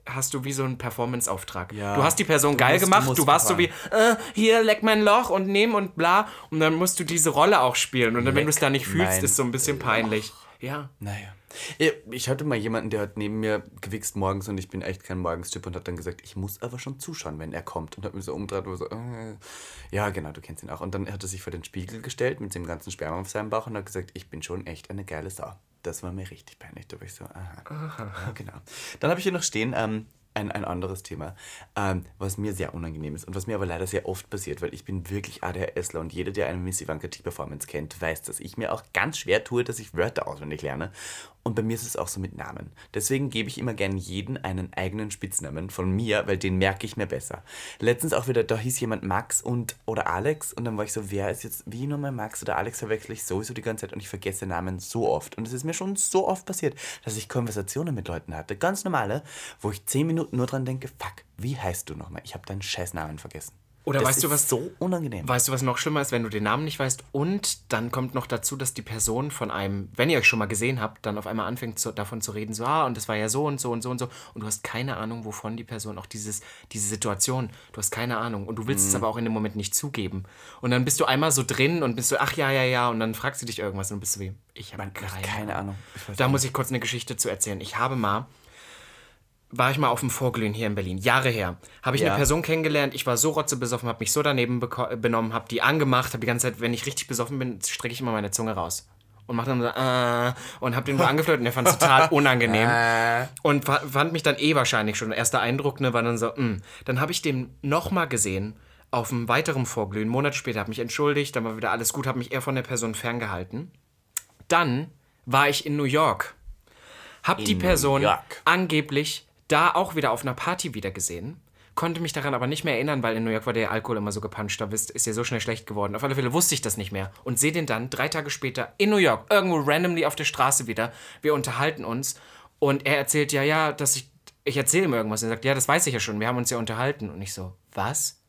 hast du wie so einen Performance-Auftrag. Ja. Du hast die Person geil musst- du gemacht, musst du warst so wie, äh, hier, leck mein Loch und nehm und bla. Und dann musst du diese Rolle auch spielen. Und dann, wenn du es da nicht fühlst, mein ist so ein bisschen peinlich. Ja. Naja. Ich- Ich hatte mal jemanden, der hat neben mir gewichst morgens und ich bin echt kein Morgenstyp und hat dann gesagt, ich muss aber schon zuschauen, wenn er kommt. Und hat mir so umgedreht und so, äh, ja, genau, du kennst ihn auch. Und dann hat er sich vor den Spiegel gestellt mit dem ganzen Sperma auf seinem Bauch und hat gesagt, ich bin schon echt eine geile Sau. Das war mir richtig peinlich. Da war ich so, aha. Ja, genau. Dann habe ich hier noch stehen, ähm, ein, ein anderes Thema, ähm, was mir sehr unangenehm ist und was mir aber leider sehr oft passiert, weil ich bin wirklich ADHSler und jeder, der eine Miss Ivanka T Performance kennt, weiß, dass ich mir auch ganz schwer tue, dass ich Wörter auswendig lerne. Und bei mir ist es auch so mit Namen. Deswegen gebe ich immer gern jeden einen eigenen Spitznamen von mir, weil den merke ich mir besser. Letztens auch wieder, da hieß jemand Max und oder Alex und dann war ich so, wer ist jetzt, wie nochmal Max oder Alex verwechsel ich sowieso die ganze Zeit und ich vergesse Namen so oft. Und es ist mir schon so oft passiert, dass ich Konversationen mit Leuten hatte, ganz normale, wo ich zehn Minuten nur dran denke, fuck, wie heißt du nochmal? Ich habe deinen scheiß Namen vergessen. Oder das weißt du, was so unangenehm. Weißt du, was noch schlimmer ist, wenn du den Namen nicht weißt? Und dann kommt noch dazu, dass die Person von einem, wenn ihr euch schon mal gesehen habt, dann auf einmal anfängt zu, davon zu reden, so, ah, und das war ja so und so und so und so. Und du hast keine Ahnung, wovon die Person, auch dieses, diese Situation, du hast keine Ahnung. Und du willst es aber auch in dem Moment nicht zugeben. Und dann bist du einmal so drin und bist so, ach ja, ja, ja. Und dann fragst du dich irgendwas und bist so wie, ich habe keine, keine Ahnung. Da muss ich kurz eine Geschichte zu erzählen. Ich habe mal, war ich mal auf dem Vorglühen hier in Berlin, Jahre her. Habe ich Ja. eine Person kennengelernt, ich war so rotzebesoffen, habe mich so daneben benommen, habe die angemacht, habe die ganze Zeit, wenn ich richtig besoffen bin, strecke ich immer meine Zunge raus. Und mache dann so, äh, und habe den so angeflirtet und der fand es total (laughs) unangenehm. Äh. Und fa- fand mich dann eh wahrscheinlich schon. Erster Eindruck, ne, war dann so, mh. Dann habe ich den nochmal gesehen, auf einem weiteren Vorglühen, Monate später, habe mich entschuldigt, dann war wieder alles gut, habe mich eher von der Person ferngehalten. Dann war ich in New York. Hab die New Person angeblich da auch wieder auf einer Party wieder gesehen. Konnte mich daran aber nicht mehr erinnern, weil in New York war der Alkohol immer so gepanscht, da ist ja so schnell schlecht geworden. Auf alle Fälle wusste ich das nicht mehr. Und sehe den dann drei Tage später in New York, irgendwo randomly auf der Straße wieder. Wir unterhalten uns und er erzählt, ja, ja, dass ich, ich erzähle ihm irgendwas. Er sagt, ja, das weiß ich ja schon, wir haben uns ja unterhalten. Und ich so, was?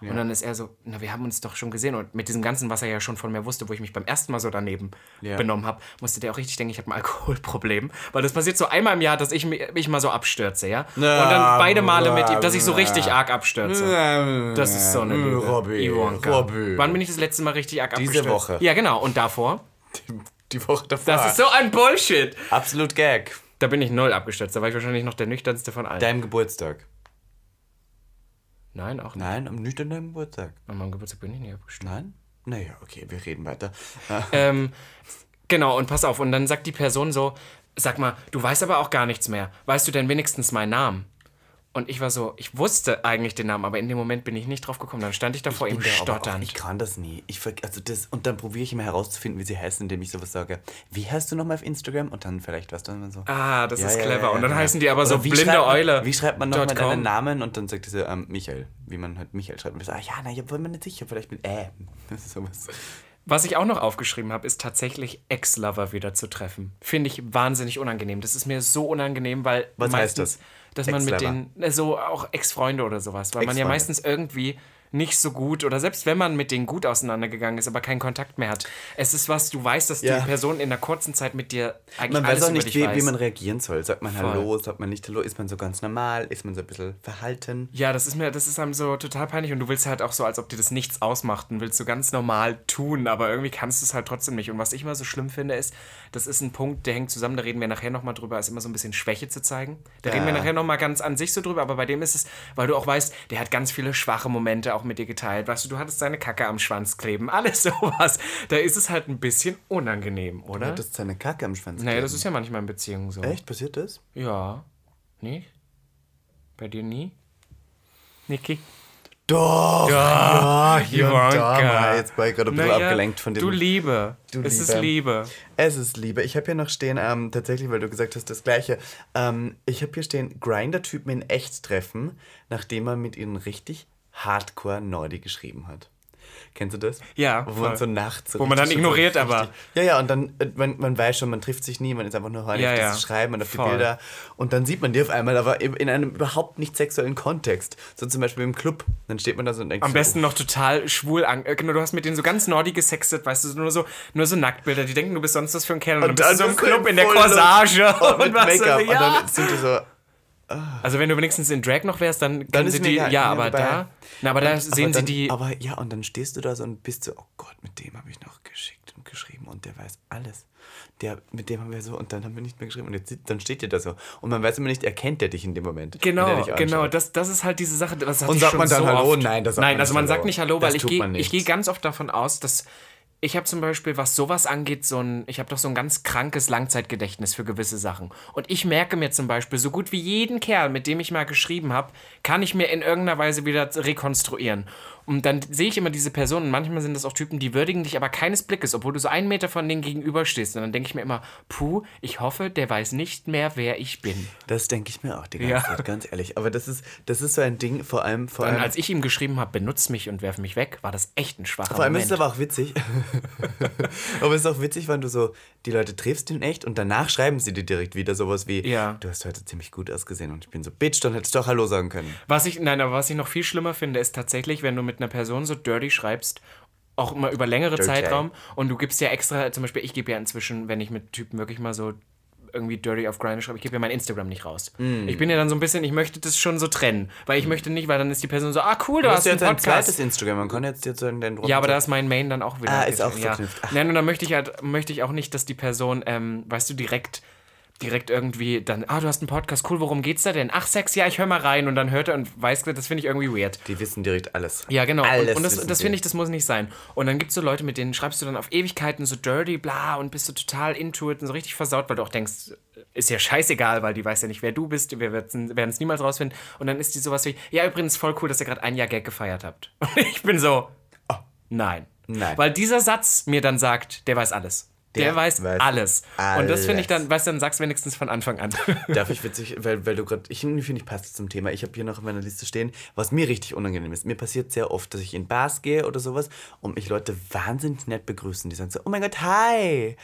Und dann ist er so, na, wir haben uns doch schon gesehen. Und mit diesem Ganzen, was er ja schon von mir wusste, wo ich mich beim ersten Mal so daneben Ja. benommen habe, musste der auch richtig denken, ich habe ein Alkoholproblem. Weil das passiert so einmal im Jahr, dass ich mich, mal so abstürze, ja? Und dann beide Male mit ihm, dass ich so richtig arg abstürze. Das ist so eine Lüge. Robby. Robby. Wann bin ich das letzte Mal richtig arg Diese abgestürzt? Woche. Ja, genau. Und davor? Die Woche davor. Das ist so ein Bullshit. Absolut Gag. Da bin ich null abgestürzt. Da war ich wahrscheinlich noch der nüchternste von allen. Deinem Geburtstag. Nein, auch nicht. Nein, am nüchternen Geburtstag. An meinem Geburtstag bin ich nicht abgestürzt. Nein? Naja, okay, wir reden weiter. (laughs) Ähm, genau, und pass auf. Und dann sagt die Person so, sag mal, du weißt aber auch gar nichts mehr. Weißt du denn wenigstens meinen Namen? Und ich war so, ich wusste eigentlich den Namen, aber in dem Moment bin ich nicht drauf gekommen. Dann stand ich da vor ihm stotternd. Ich kann das nie. Ich also das, und dann probiere ich immer herauszufinden, wie sie heißen, indem ich sowas sage. Wie heißt du nochmal auf Instagram? Und dann vielleicht, du, dann so. Ah, das Ja, ist ja, clever. ja, und dann ja. heißen die aber so Oder wie blinde schreibt Eule. Wie schreibt man nochmal deinen Namen? Und dann sagt diese ähm, Michael, wie man halt Michael schreibt. Und wir so, ah ja, na, ja, wollen wir nicht sicher, vielleicht mit äh. (laughs) Das ist sowas. Was ich auch noch aufgeschrieben habe, ist tatsächlich Ex-Lover wieder zu treffen. Finde ich wahnsinnig unangenehm. Das ist mir so unangenehm, weil Was heißt meistens, das? Dass man mit den, so auch Ex-Freunde oder sowas, weil man ja meistens irgendwie nicht so gut oder selbst wenn man mit denen gut auseinandergegangen ist, aber keinen Kontakt mehr hat. Es ist was, du weißt, dass Ja. die Person in einer kurzen Zeit mit dir eigentlich Man weiß auch nicht, wie, weiß. wie man reagieren soll. Sagt man Voll. Hallo, sagt man nicht Hallo? Ist man so ganz normal? Ist man so ein bisschen verhalten? Ja, das ist mir, das ist einem so total peinlich und du willst halt auch so, als ob dir das nichts ausmacht und willst so ganz normal tun, aber irgendwie kannst du es halt trotzdem nicht. Und was ich immer so schlimm finde, ist, das ist ein Punkt, der hängt zusammen, da reden wir nachher nochmal drüber, ist immer so ein bisschen Schwäche zu zeigen. Da reden wir Ja. nachher nochmal ganz an sich so drüber, aber bei dem ist es, weil du auch weißt, der hat ganz viele schwache Momente auch mit dir geteilt. Weißt du, du hattest seine Kacke am Schwanz kleben, (laughs) alles sowas. Da ist es halt ein bisschen unangenehm, oder? Das ist seine Kacke am Schwanz. naja, das kleben. ist ja manchmal in Beziehungen so. Echt? Passiert das? Ja. Nicht? Bei dir nie? Niki? Doch! Ja, hier und da mal. Jetzt war ich gerade ein bisschen Naja, abgelenkt von dem. Du Liebe. Du es ist Liebe. Liebe. Es ist Liebe. Ich habe hier noch stehen, ähm, tatsächlich, weil du gesagt hast, das Gleiche. Ähm, ich habe hier stehen, Grinder-Typen in echt treffen, nachdem man mit ihnen richtig hardcore Nordi geschrieben hat. Kennst du das? Ja, Wo voll. man so nachts. So Wo man richtig dann ignoriert, so aber- richtig- Ja, ja, und dann, äh, man, man weiß schon, man trifft sich nie, man ist einfach nur horny Ja, auf ja. Schreiben und auf Voll. die Bilder. Und dann sieht man die auf einmal, aber in in einem überhaupt nicht sexuellen Kontext. So zum Beispiel im Club. Dann steht man da so und denkt Am so, besten noch total schwul an. äh, Genau, du hast mit denen so ganz nordi gesextet, weißt du, nur so, nur so Nacktbilder. Die denken, du bist sonst was für ein Kerl. Und, dann bist du so im Club in der Corsage. Und (laughs) mit was Make-up. so, Und ja. dann sind die so, Also wenn du wenigstens in Drag noch wärst, dann, können ist sie die. ja, ja, aber da. Na, aber da Aber sehen dann, sie die. Aber ja, und dann stehst du da so und bist so, oh Gott, mit dem habe ich noch geschickt und geschrieben und der weiß alles. Der, mit dem haben wir so und dann haben wir nicht mehr geschrieben und jetzt dann steht ihr da so. Und man weiß immer nicht, erkennt der dich in dem Moment. der Genau, genau, das, das ist halt diese Sache. Und sagt schon man dann so Hallo? Oft. Nein, das sagt Nein, man also man sagt nicht Hallo, weil gehe ich gehe ganz oft davon aus, dass ich habe zum Beispiel, was sowas angeht, so ein, ich habe doch so ein ganz krankes Langzeitgedächtnis für gewisse Sachen. Und ich merke mir zum Beispiel, so gut wie jeden Kerl, mit dem ich mal geschrieben habe, kann ich mir in irgendeiner Weise wieder rekonstruieren. Und dann sehe ich immer diese Personen, manchmal sind das auch Typen, die würdigen dich aber keines Blickes, obwohl du so einen Meter von denen gegenüberstehst. Und dann denke ich mir immer, puh, ich hoffe, der weiß nicht mehr, wer ich bin. Das denke ich mir auch die ganze Ja. Zeit, ganz ehrlich. Aber das ist, das ist so ein Ding, vor allem, vor Und allem, als ich ihm geschrieben habe, benutz mich und werf mich weg, war das echt ein schwacher vor allem ist Moment. es aber auch witzig. (laughs) aber es ist auch witzig, wenn du so die Leute triffst in echt und danach schreiben sie dir direkt wieder sowas wie, Ja. du hast heute ziemlich gut ausgesehen und ich bin so, Bitch, dann hättest du doch Hallo sagen können. Was ich, nein, aber was ich noch viel schlimmer finde, ist tatsächlich, wenn du mit einer Person so dirty schreibst, auch immer über längere Dirty. Zeitraum und du gibst ja extra, zum Beispiel, ich gebe ja inzwischen, wenn ich mit Typen wirklich mal so irgendwie dirty auf Grindr schreibe, ich gebe ja mein Instagram nicht raus. Mm. Ich bin ja dann so ein bisschen, ich möchte das schon so trennen, weil ich möchte nicht, weil dann ist die Person so, ah cool, du hast ja jetzt ein zweites Instagram, man kann jetzt jetzt so in den Ja, aber da ist mein Main dann auch wieder. Ah, ist auch ja. verknüpft. Ach. Nein, und dann möchte ich halt, möchte ich auch nicht, dass die Person, ähm, weißt du, direkt, direkt irgendwie dann, ah, du hast einen Podcast, cool, worum geht's da denn? Ach, Sex, ja, ich höre mal rein und dann hört er und weiß, das finde ich irgendwie weird. Die wissen direkt alles. Ja, genau. Alles und und das, das finde ich, das muss nicht sein. Und dann gibt es so Leute, mit denen schreibst du dann auf Ewigkeiten so dirty, bla, und bist du total into it und so richtig versaut, weil du auch denkst, ist ja scheißegal, weil die weiß ja nicht, wer du bist, wir werden es niemals rausfinden. Und dann ist die sowas wie, ja, übrigens voll cool, dass ihr gerade ein Jahr Gag gefeiert habt. (laughs) Und ich bin so, oh, nein. Nein. Weil dieser Satz mir dann sagt, der weiß alles. Der, Der weiß, weiß alles. Und das finde ich alles. dann, weißt du, dann sagst du wenigstens von Anfang an. (laughs) Darf ich witzig, weil, weil du gerade, ich finde, ich passt zum Thema. Ich habe hier noch auf meiner Liste stehen, was mir richtig unangenehm ist. Mir passiert sehr oft, dass ich in Bars gehe oder sowas und mich Leute wahnsinnig nett begrüßen. Die sagen so, oh mein Gott, hi!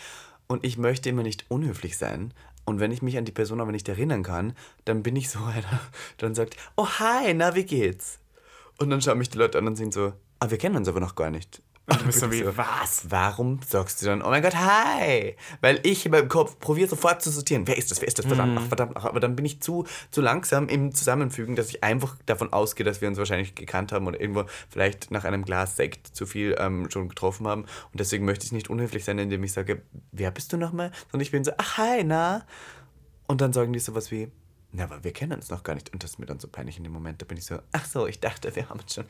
Und ich möchte immer nicht unhöflich sein. Und wenn ich mich an die Person aber nicht erinnern kann, dann bin ich so (laughs) einer, dann sagt, oh hi, na, wie geht's? Und dann schauen mich die Leute an und sind so, ah, wir kennen uns aber noch gar nicht. Und du bist so wie, was? Warum sagst du dann, oh mein Gott, hi? Weil ich in meinem Kopf probiere sofort zu sortieren, wer ist das, wer ist das, verdammt, ach, verdammt, ach, aber dann bin ich zu, zu langsam im Zusammenfügen, dass ich einfach davon ausgehe, dass wir uns wahrscheinlich gekannt haben oder irgendwo vielleicht nach einem Glas Sekt zu viel ähm, schon getroffen haben. Und deswegen möchte ich nicht unhöflich sein, indem ich sage, wer bist du nochmal? Sondern ich bin so, ach, hi, na? Und dann sagen die sowas wie, na, aber wir kennen uns noch gar nicht. Und das ist mir dann so peinlich in dem Moment. Da bin ich so, ach so, ich dachte, wir haben uns schon.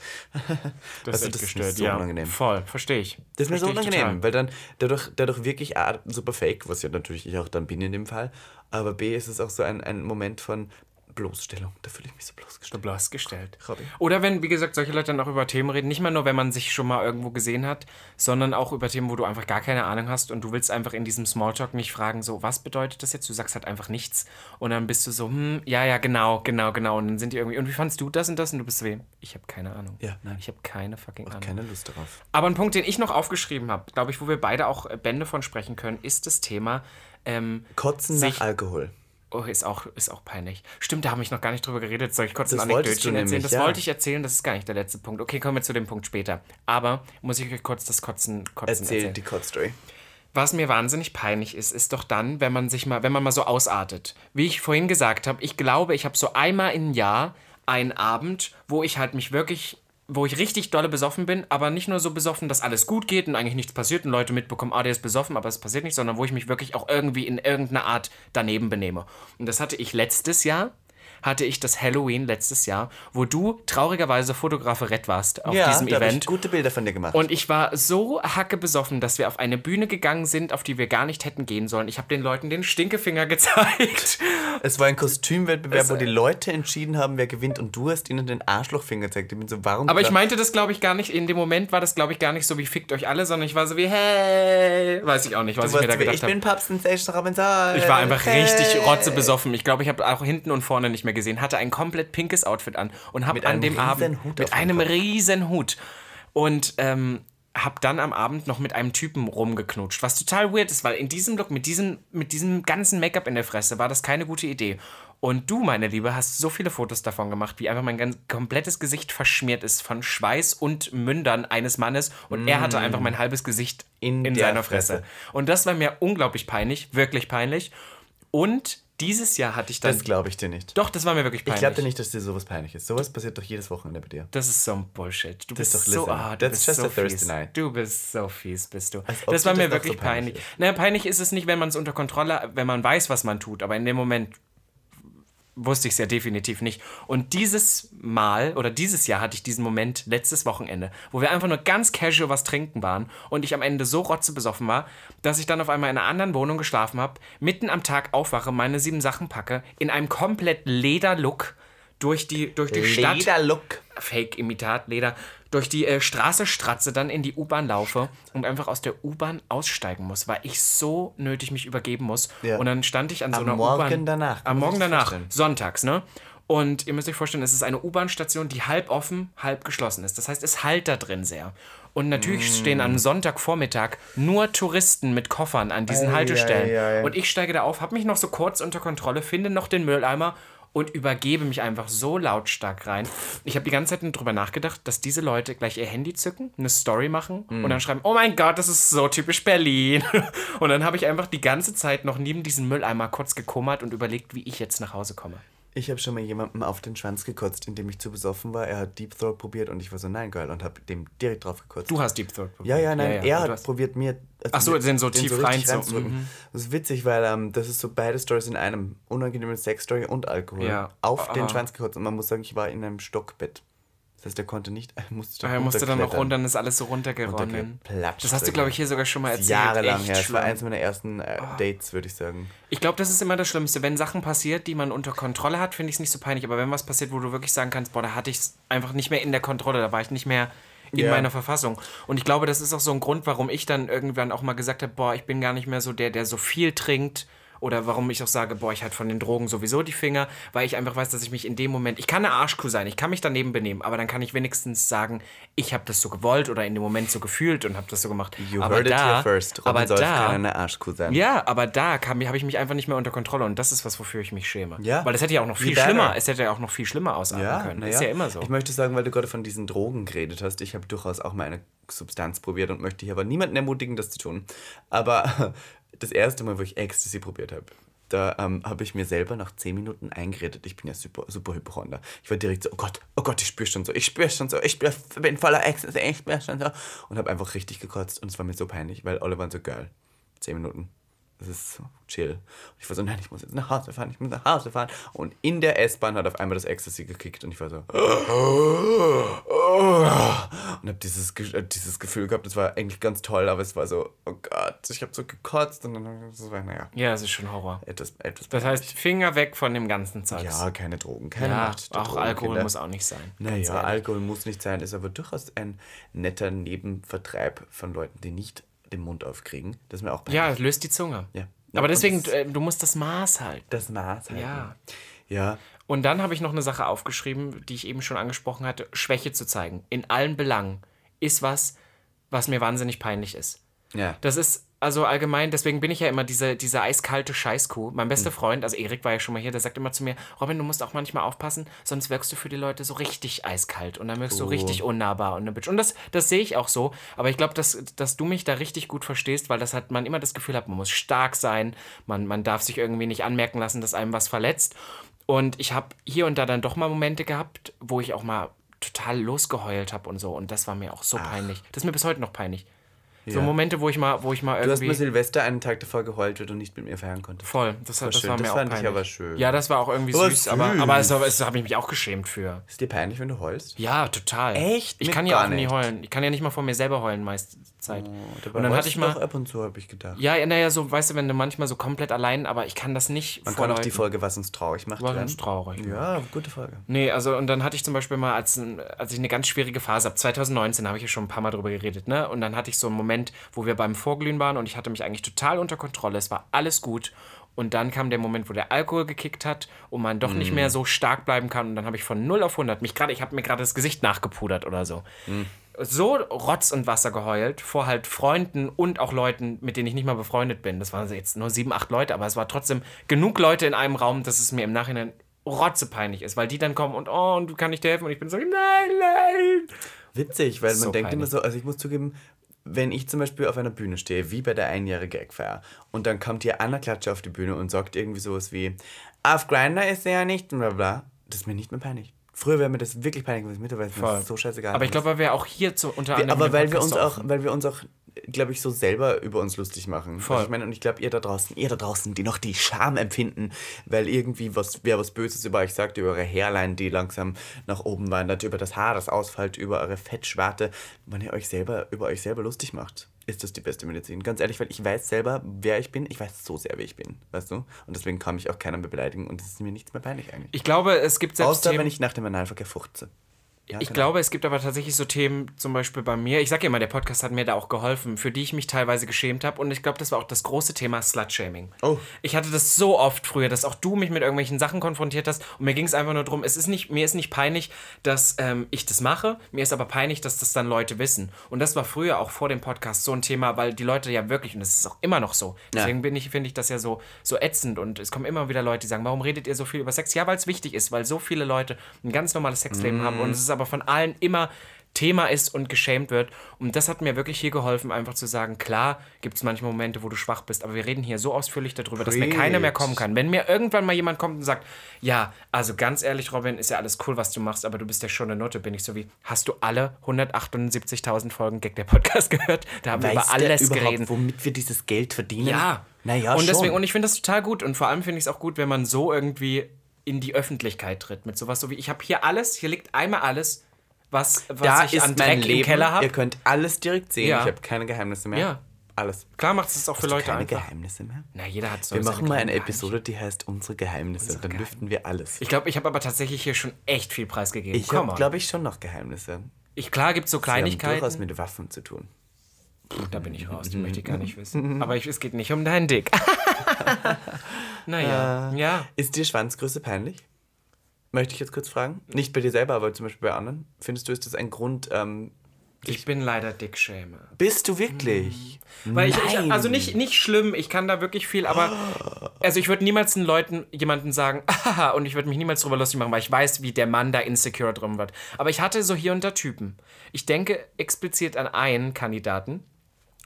Das Also, ist mir gestört, so ja. unangenehm. Voll, verstehe ich. Das ist mir so unangenehm, total. weil dann dadurch, dadurch wirklich A, super fake, was ja natürlich ich auch dann bin in dem Fall, aber B ist es auch so ein, ein Moment von Bloßstellung. Da fühle ich mich so bloßgestellt. bloßgestellt. Oder wenn, wie gesagt, solche Leute dann auch über Themen reden, nicht mal nur, wenn man sich schon mal irgendwo gesehen hat, sondern auch über Themen, wo du einfach gar keine Ahnung hast und du willst einfach in diesem Smalltalk nicht fragen, so, was bedeutet das jetzt? Du sagst halt einfach nichts und dann bist du so, hm, ja, ja, genau, genau, genau. Und dann sind die irgendwie, und wie fandst du das und das? Und du bist so, ich habe keine Ahnung. Ja, nein. Ich habe keine fucking Ahnung. Keine Lust darauf. Aber ein Punkt, den ich noch aufgeschrieben habe, glaube ich, wo wir beide auch Bände von sprechen können, ist das Thema, ähm, Kotzen nach Alkohol. Oh, ist auch, ist auch peinlich. Stimmt, da habe ich noch gar nicht drüber geredet. Soll ich kurz Das ein Anekdötchen erzählen? Das ja. wollte ich erzählen, das ist gar nicht der letzte Punkt. Okay, kommen wir zu dem Punkt später. Aber muss ich euch kurz das Kotzen, Kotzen Erzähl erzählen. die Kotzstory. Was mir wahnsinnig peinlich ist, ist doch dann, wenn man sich mal, wenn man mal so ausartet. Wie ich vorhin gesagt habe, ich glaube, ich habe so einmal im Jahr einen Abend, wo ich halt mich wirklich, wo ich richtig dolle besoffen bin, aber nicht nur so besoffen, dass alles gut geht und eigentlich nichts passiert und Leute mitbekommen, ah, der ist besoffen, aber es passiert nicht, sondern wo ich mich wirklich auch irgendwie in irgendeiner Art daneben benehme. Und das hatte ich letztes Jahr. Hatte ich das Halloween letztes Jahr, wo du traurigerweise Fotograferett warst auf ja, diesem da habe ich Event. gute Bilder von dir gemacht. Und ich war so hacke besoffen, dass wir auf eine Bühne gegangen sind, auf die wir gar nicht hätten gehen sollen. Ich habe den Leuten den Stinkefinger (laughs) gezeigt. es war ein Kostümwettbewerb, Es- wo die Leute entschieden haben, wer gewinnt und du hast ihnen den Arschlochfinger gezeigt. Ich bin so, warum? Aber ich meinte das, glaube ich, gar nicht. In dem Moment war das, glaube ich, gar nicht so wie fickt euch alle, sondern ich war so wie, hey. Weiß ich auch nicht, was Du ich mir da gedacht ich habe. bin Papst Sensation Robinson. Ich war einfach richtig Hey. rotzebesoffen. Ich glaube, ich habe auch hinten und vorne nicht mehr gesehen. Hatte ein komplett pinkes Outfit an und habe an dem Abend Hut mit einem Kopf. riesen Hut und ähm, habe dann am Abend noch mit einem Typen rumgeknutscht, was total weird ist, weil in diesem Look mit diesem mit diesem ganzen Make-up in der Fresse war das keine gute Idee. Und du, meine Liebe, hast so viele Fotos davon gemacht, wie einfach mein ganz komplettes Gesicht verschmiert ist von Schweiß und Mündern eines Mannes und er hatte einfach mein halbes Gesicht In in, seiner Fresse. Fresse. Und das war mir unglaublich peinlich, wirklich peinlich. Und dieses Jahr hatte ich dann. Das glaube ich dir nicht. doch, das war mir wirklich Ich peinlich. glaube dir nicht, dass dir sowas peinlich ist. Sowas passiert doch jedes Wochenende bei dir. Das ist so ein Bullshit. Du Das bist ist doch so, ah, du That's bist just so a Thursday fies. night. Du bist so fies, bist du. Das war das mir doch wirklich so peinlich peinlich. Naja, peinlich ist es nicht, wenn man es unter Kontrolle, wenn man weiß, was man tut. Aber in dem Moment wusste ich es ja definitiv nicht. Und dieses Mal oder dieses Jahr hatte ich diesen Moment letztes Wochenende, wo wir einfach nur ganz casual was trinken waren und ich am Ende so rotzebesoffen war, dass ich dann auf einmal in einer anderen Wohnung geschlafen habe, mitten am Tag aufwache, meine sieben Sachen packe, in einem komplett Lederlook durch die, durch die Stadt. Lederlook. Fake-Imitat, Leder, durch die äh, Straße stratze, dann in die U-Bahn laufe und einfach aus der U-Bahn aussteigen muss, weil ich so nötig mich übergeben muss. Ja. Und dann stand ich an so Am einer Morgen U-Bahn. danach, Am Morgen ich mir danach, vorstellen. sonntags, ne? Und ihr müsst euch vorstellen, es ist eine U-Bahn-Station, die halb offen, halb geschlossen ist. Das heißt, es halt da drin sehr. Und natürlich Mm. stehen am Sonntagvormittag nur Touristen mit Koffern an diesen Ei, Haltestellen. ei, ei. Und ich steige da auf, habe mich noch so kurz unter Kontrolle, finde noch den Mülleimer und übergebe mich einfach so lautstark rein. Ich habe die ganze Zeit nur drüber nachgedacht, dass diese Leute gleich ihr Handy zücken, eine Story machen und dann schreiben, oh mein Gott, das ist so typisch Berlin. (laughs) Und dann habe ich einfach die ganze Zeit noch neben diesem Mülleimer kurz gekummert und überlegt, wie ich jetzt nach Hause komme. Ich habe schon mal jemandem auf den Schwanz gekotzt, indem ich zu besoffen war. Er hat Deep Throat probiert und ich war so, nein, geil, und habe dem direkt drauf gekotzt. Du hast Deep Throat Ja, ja, nein, du er hat probiert mir. Ach so, den so tief richtig rein zu- reinzudrücken. mhm. Das ist witzig, weil ähm, das ist so beide Stories in einem. Unangenehme Sexstory und Alkohol. Ja. Auf den Ah. Schwanz gekotzt. Und man muss sagen, ich war in einem Stockbett. Das heißt, er konnte nicht, (laughs) er musste, Ah, Er musste dann noch runter, dann ist alles so runtergeronnen. Das hast du, glaube ich, hier sogar schon mal erzählt. Jahrelang Echt her. Das war eins meiner ersten äh, Dates, würde ich sagen. Ich glaube, das ist immer das Schlimmste. Wenn Sachen passiert, die man unter Kontrolle hat, finde ich es nicht so peinlich. Aber wenn was passiert, wo du wirklich sagen kannst, boah, da hatte ich es einfach nicht mehr in der Kontrolle, da war ich nicht mehr in Ja. meiner Verfassung. Und ich glaube, das ist auch so ein Grund, warum ich dann irgendwann auch mal gesagt habe, boah, ich bin gar nicht mehr so der, der so viel trinkt. Oder warum ich auch sage, boah, ich hatte von den Drogen sowieso die Finger, weil ich einfach weiß, dass ich mich in dem Moment, ich kann eine Arschkuh sein, ich kann mich daneben benehmen, aber dann kann ich wenigstens sagen, ich habe das so gewollt oder in dem Moment so gefühlt und habe das so gemacht. You aber heard it da, here first. Robin aber Solf da, kann eine Arschkuh sein. ja, aber da habe ich mich einfach nicht mehr unter Kontrolle und das ist was, wofür ich mich schäme. Ja. Weil das hätte ja auch noch viel schlimmer, es hätte ja auch noch viel schlimmer ausarten Ja, können. na Ist ja immer so. Ich möchte sagen, weil du gerade von diesen Drogen geredet hast, ich habe durchaus auch mal eine Substanz probiert und möchte hier aber niemanden ermutigen, das zu tun. Aber das erste Mal, wo ich Ecstasy probiert habe, da ähm, habe ich mir selber nach 10 Minuten eingeredet. Ich bin ja super, super Hypochonder. Ich war direkt so, oh Gott, oh Gott, ich spüre schon so, ich spüre schon so, ich bin voller Ecstasy, ich spüre schon so. Und habe einfach richtig gekotzt und es war mir so peinlich, weil alle waren so geil. 10 Minuten. Das ist so chill. Und ich war so, nein, ich muss jetzt nach Hause fahren, ich muss nach Hause fahren. Und in der S-Bahn hat auf einmal das Ecstasy gekickt und ich war so, und habe dieses, äh, dieses Gefühl gehabt, das war eigentlich ganz toll, aber es war so, oh Gott, ich habe so gekotzt und dann das war, naja, ja, es ist schon Horror. etwas, etwas. Das heißt, Finger weg von dem ganzen Zeugs. ja, keine Drogen, keine Ja, Macht auch Drogen, Alkohol Kinder. muss auch nicht sein. Naja. Alkohol muss nicht sein, ist aber durchaus ein netter Nebenvertreib von Leuten, die nicht den Mund aufkriegen. Das ist mir auch peinlich. Ja, es löst die Zunge. Ja. Aber Und deswegen, das- äh, du musst das Maß halten. Das Maß halten. Ja. Ja. Und dann habe ich noch eine Sache aufgeschrieben, die ich eben schon angesprochen hatte. Schwäche zu zeigen, in allen Belangen, ist was, was mir wahnsinnig peinlich ist. Ja. Das ist also allgemein, deswegen bin ich ja immer diese, diese eiskalte Scheißkuh. Mein bester Hm. Freund, also Erik war ja schon mal hier, der sagt immer zu mir, Robin, du musst auch manchmal aufpassen, sonst wirkst du für die Leute so richtig eiskalt und dann wirkst du Oh. richtig unnahbar und eine Bitch. Und das, das sehe ich auch so, aber ich glaube, dass, dass du mich da richtig gut verstehst, weil das hat man immer das Gefühl hat, man muss stark sein, man, man darf sich irgendwie nicht anmerken lassen, dass einem was verletzt. Und ich habe hier und da dann doch mal Momente gehabt, wo ich auch mal total losgeheult habe und so. Und das war mir auch so peinlich. Das ist mir bis heute noch peinlich. So Ja. Momente, wo ich mal, wo ich mal Du hast irgendwie. mir Silvester einen Tag davor geheult, weil du nicht mit mir feiern konntest. Voll, das, war das, schön. war mir Das auch fand ich aber schön. Ja, das war auch irgendwie Aber süß, aber, süß. aber es, es habe ich mich auch geschämt für. Ist dir peinlich, wenn du heulst? Ja, total. Echt? Ich Mir kann ja auch nie nicht. heulen. Ich kann ja nicht mal vor mir selber heulen, meiste Zeit. Dabei und dann hatte ich mal. ab und zu, habe ich gedacht. Ja, ja, naja, so, weißt du, wenn du manchmal so komplett allein, aber ich kann das nicht Man kann auch die. Folge, was uns traurig macht. Was uns traurig. Ja, gute Folge. Nee, also und dann hatte ich zum Beispiel mal, als, als ich eine ganz schwierige Phase habe, 2019, habe ich ja schon ein paar Mal drüber geredet, ne? Und dann hatte ich so einen Moment, wo wir beim Vorglühen waren und ich hatte mich eigentlich total unter Kontrolle. Es war alles gut. Und dann kam der Moment, wo der Alkohol gekickt hat und man doch nicht mehr so stark bleiben kann. Und dann habe ich von 0 auf 100 mich gerade, ich habe mir gerade das Gesicht nachgepudert oder so. So Rotz und Wasser geheult vor halt Freunden und auch Leuten, mit denen ich nicht mal befreundet bin. Das waren jetzt nur sieben, acht Leute, aber es war trotzdem genug Leute in einem Raum, dass es mir im Nachhinein rotzepeinlich ist, weil die dann kommen und oh, und du kann nicht dir helfen und ich bin so, nein, nein. Witzig, weil man So denkt immer peinlich. so, also ich muss zugeben, wenn ich zum Beispiel auf einer Bühne stehe, wie bei der einjährigen Eckfeier, und dann kommt hier Anna Klatsche auf die Bühne und sagt irgendwie sowas wie, auf Grinder ist er ja nicht, und bla bla, das ist mir nicht mehr peinlich. Früher wäre mir das wirklich peinlich gewesen, mittlerweile ist mir so scheißegal. Aber ich glaube, weil wir auch hier zu, unter anderem aber weil wir uns auch, weil wir uns auch glaube ich, so selber über uns lustig machen. Voll. Also ich meine, und ich glaube, ihr da draußen, ihr da draußen, die noch die Scham empfinden, weil irgendwie was, wer was Böses über euch sagt, über eure Hairline, die langsam nach oben wandert, über das Haar, das ausfällt, über eure Fettschwarte, wenn ihr euch selber, über euch selber lustig macht, ist das die beste Medizin. Ganz ehrlich, weil ich weiß selber, wer ich bin. Ich weiß so sehr, wer ich bin, weißt du? Und deswegen kann mich auch keiner mehr beleidigen und es ist mir nichts mehr peinlich eigentlich. Ich glaube, es gibt selbst Außer Themen, wenn ich nach dem Analverkehr furze. Ja, Ich genau. glaube, es gibt aber tatsächlich so Themen, zum Beispiel bei mir, ich sage ja immer, der Podcast hat mir da auch geholfen, für die ich mich teilweise geschämt habe. Und ich glaube, das war auch das große Thema Slut-Shaming. Oh. Ich hatte das so oft früher, dass auch du mich mit irgendwelchen Sachen konfrontiert hast. Und mir ging es einfach nur darum, es ist nicht, mir ist nicht peinlich, dass ähm, ich das mache. Mir ist aber peinlich, dass das dann Leute wissen. Und das war früher auch vor dem Podcast so ein Thema, weil die Leute ja wirklich, und das ist auch immer noch so, deswegen bin ich, finde ich das ja so, so ätzend. Und es kommen immer wieder Leute, die sagen, warum redet ihr so viel über Sex? Ja, weil es wichtig ist, weil so viele Leute ein ganz normales Sexleben haben. Und es ist aber von allen immer Thema ist und geschämt wird. Und das hat mir wirklich hier geholfen, einfach zu sagen, klar gibt es manchmal Momente, wo du schwach bist, aber wir reden hier so ausführlich darüber, dass mir keiner mehr kommen kann. Wenn mir irgendwann mal jemand kommt und sagt, ja, also ganz ehrlich, Robin, ist ja alles cool, was du machst, aber du bist ja schon eine Note, bin ich so wie, hast du alle 178.000 Folgen Gag der Podcast (laughs) gehört? Da haben wir über Weiß alles geredet. womit wir dieses Geld verdienen? Ja. Naja, und deswegen, schon. und ich finde das total gut. Und vor allem finde ich es auch gut, wenn man so irgendwie in die Öffentlichkeit tritt. Mit sowas so wie, ich habe hier alles, hier liegt einmal alles, was, was da ich ist an mein Dreck Leben. im Keller habe. Ihr könnt alles direkt sehen. Ja. Ich habe keine Geheimnisse mehr. Ja. Alles. Klar macht es auch für Hast du Leute keine einfach. Geheimnisse mehr? Na, jeder hat so Wir machen mal eine Episode, die heißt Unsere Geheimnisse. Dann lüften wir alles. Ich glaube, ich habe aber tatsächlich hier schon echt viel preisgegeben. Ich habe, glaube ich, schon noch Geheimnisse. ich, klar gibt es so Die haben durchaus Kleinigkeiten. mit Waffen zu tun. Da bin ich raus, die möchte ich gar nicht wissen. Aber ich, es geht nicht um deinen Dick. (laughs) naja, ja. Ist dir Schwanzgröße peinlich? Möchte ich jetzt kurz fragen? Nicht bei dir selber, aber zum Beispiel bei anderen. Findest du, ist das ein Grund? Ähm, Ich bin leider Dickschäme. bist du wirklich? Weil ich, ich, also nicht, nicht schlimm, ich kann da wirklich viel, aber also ich würde niemals den Leuten jemanden sagen, (laughs) haha, und ich würde mich niemals drüber lustig machen, weil ich weiß, wie der Mann da insecure drum wird. Aber ich hatte so hier und da Typen. Ich denke explizit an einen Kandidaten,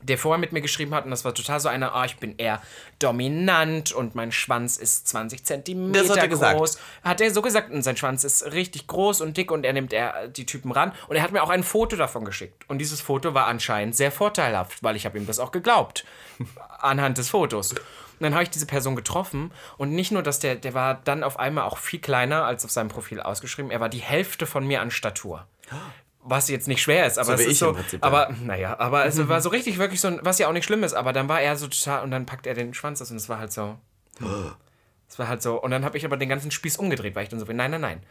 der vorher mit mir geschrieben hat, und das war total so einer, ah, ich bin eher dominant und mein Schwanz ist 20 Zentimeter Das hat er gesagt. groß. Hat er so gesagt, und sein Schwanz ist richtig groß und dick und er nimmt er die Typen ran. Und er hat mir auch ein Foto davon geschickt. Und dieses Foto war anscheinend sehr vorteilhaft, weil ich habe ihm das auch geglaubt. (laughs) anhand des Fotos. Und dann habe ich diese Person getroffen und nicht nur, dass der, der war dann auf einmal auch viel kleiner als auf seinem Profil ausgeschrieben, er war die Hälfte von mir an Statur. Was jetzt nicht schwer ist, aber So es ist so. Prinzip, aber naja, aber es war so richtig, wirklich so, ein- was ja auch nicht schlimm ist, aber dann war er so total und dann packt er den Schwanz aus und es war halt so. Es war halt so. Und dann habe ich aber den ganzen Spieß umgedreht, weil ich dann so bin, nein, nein, nein.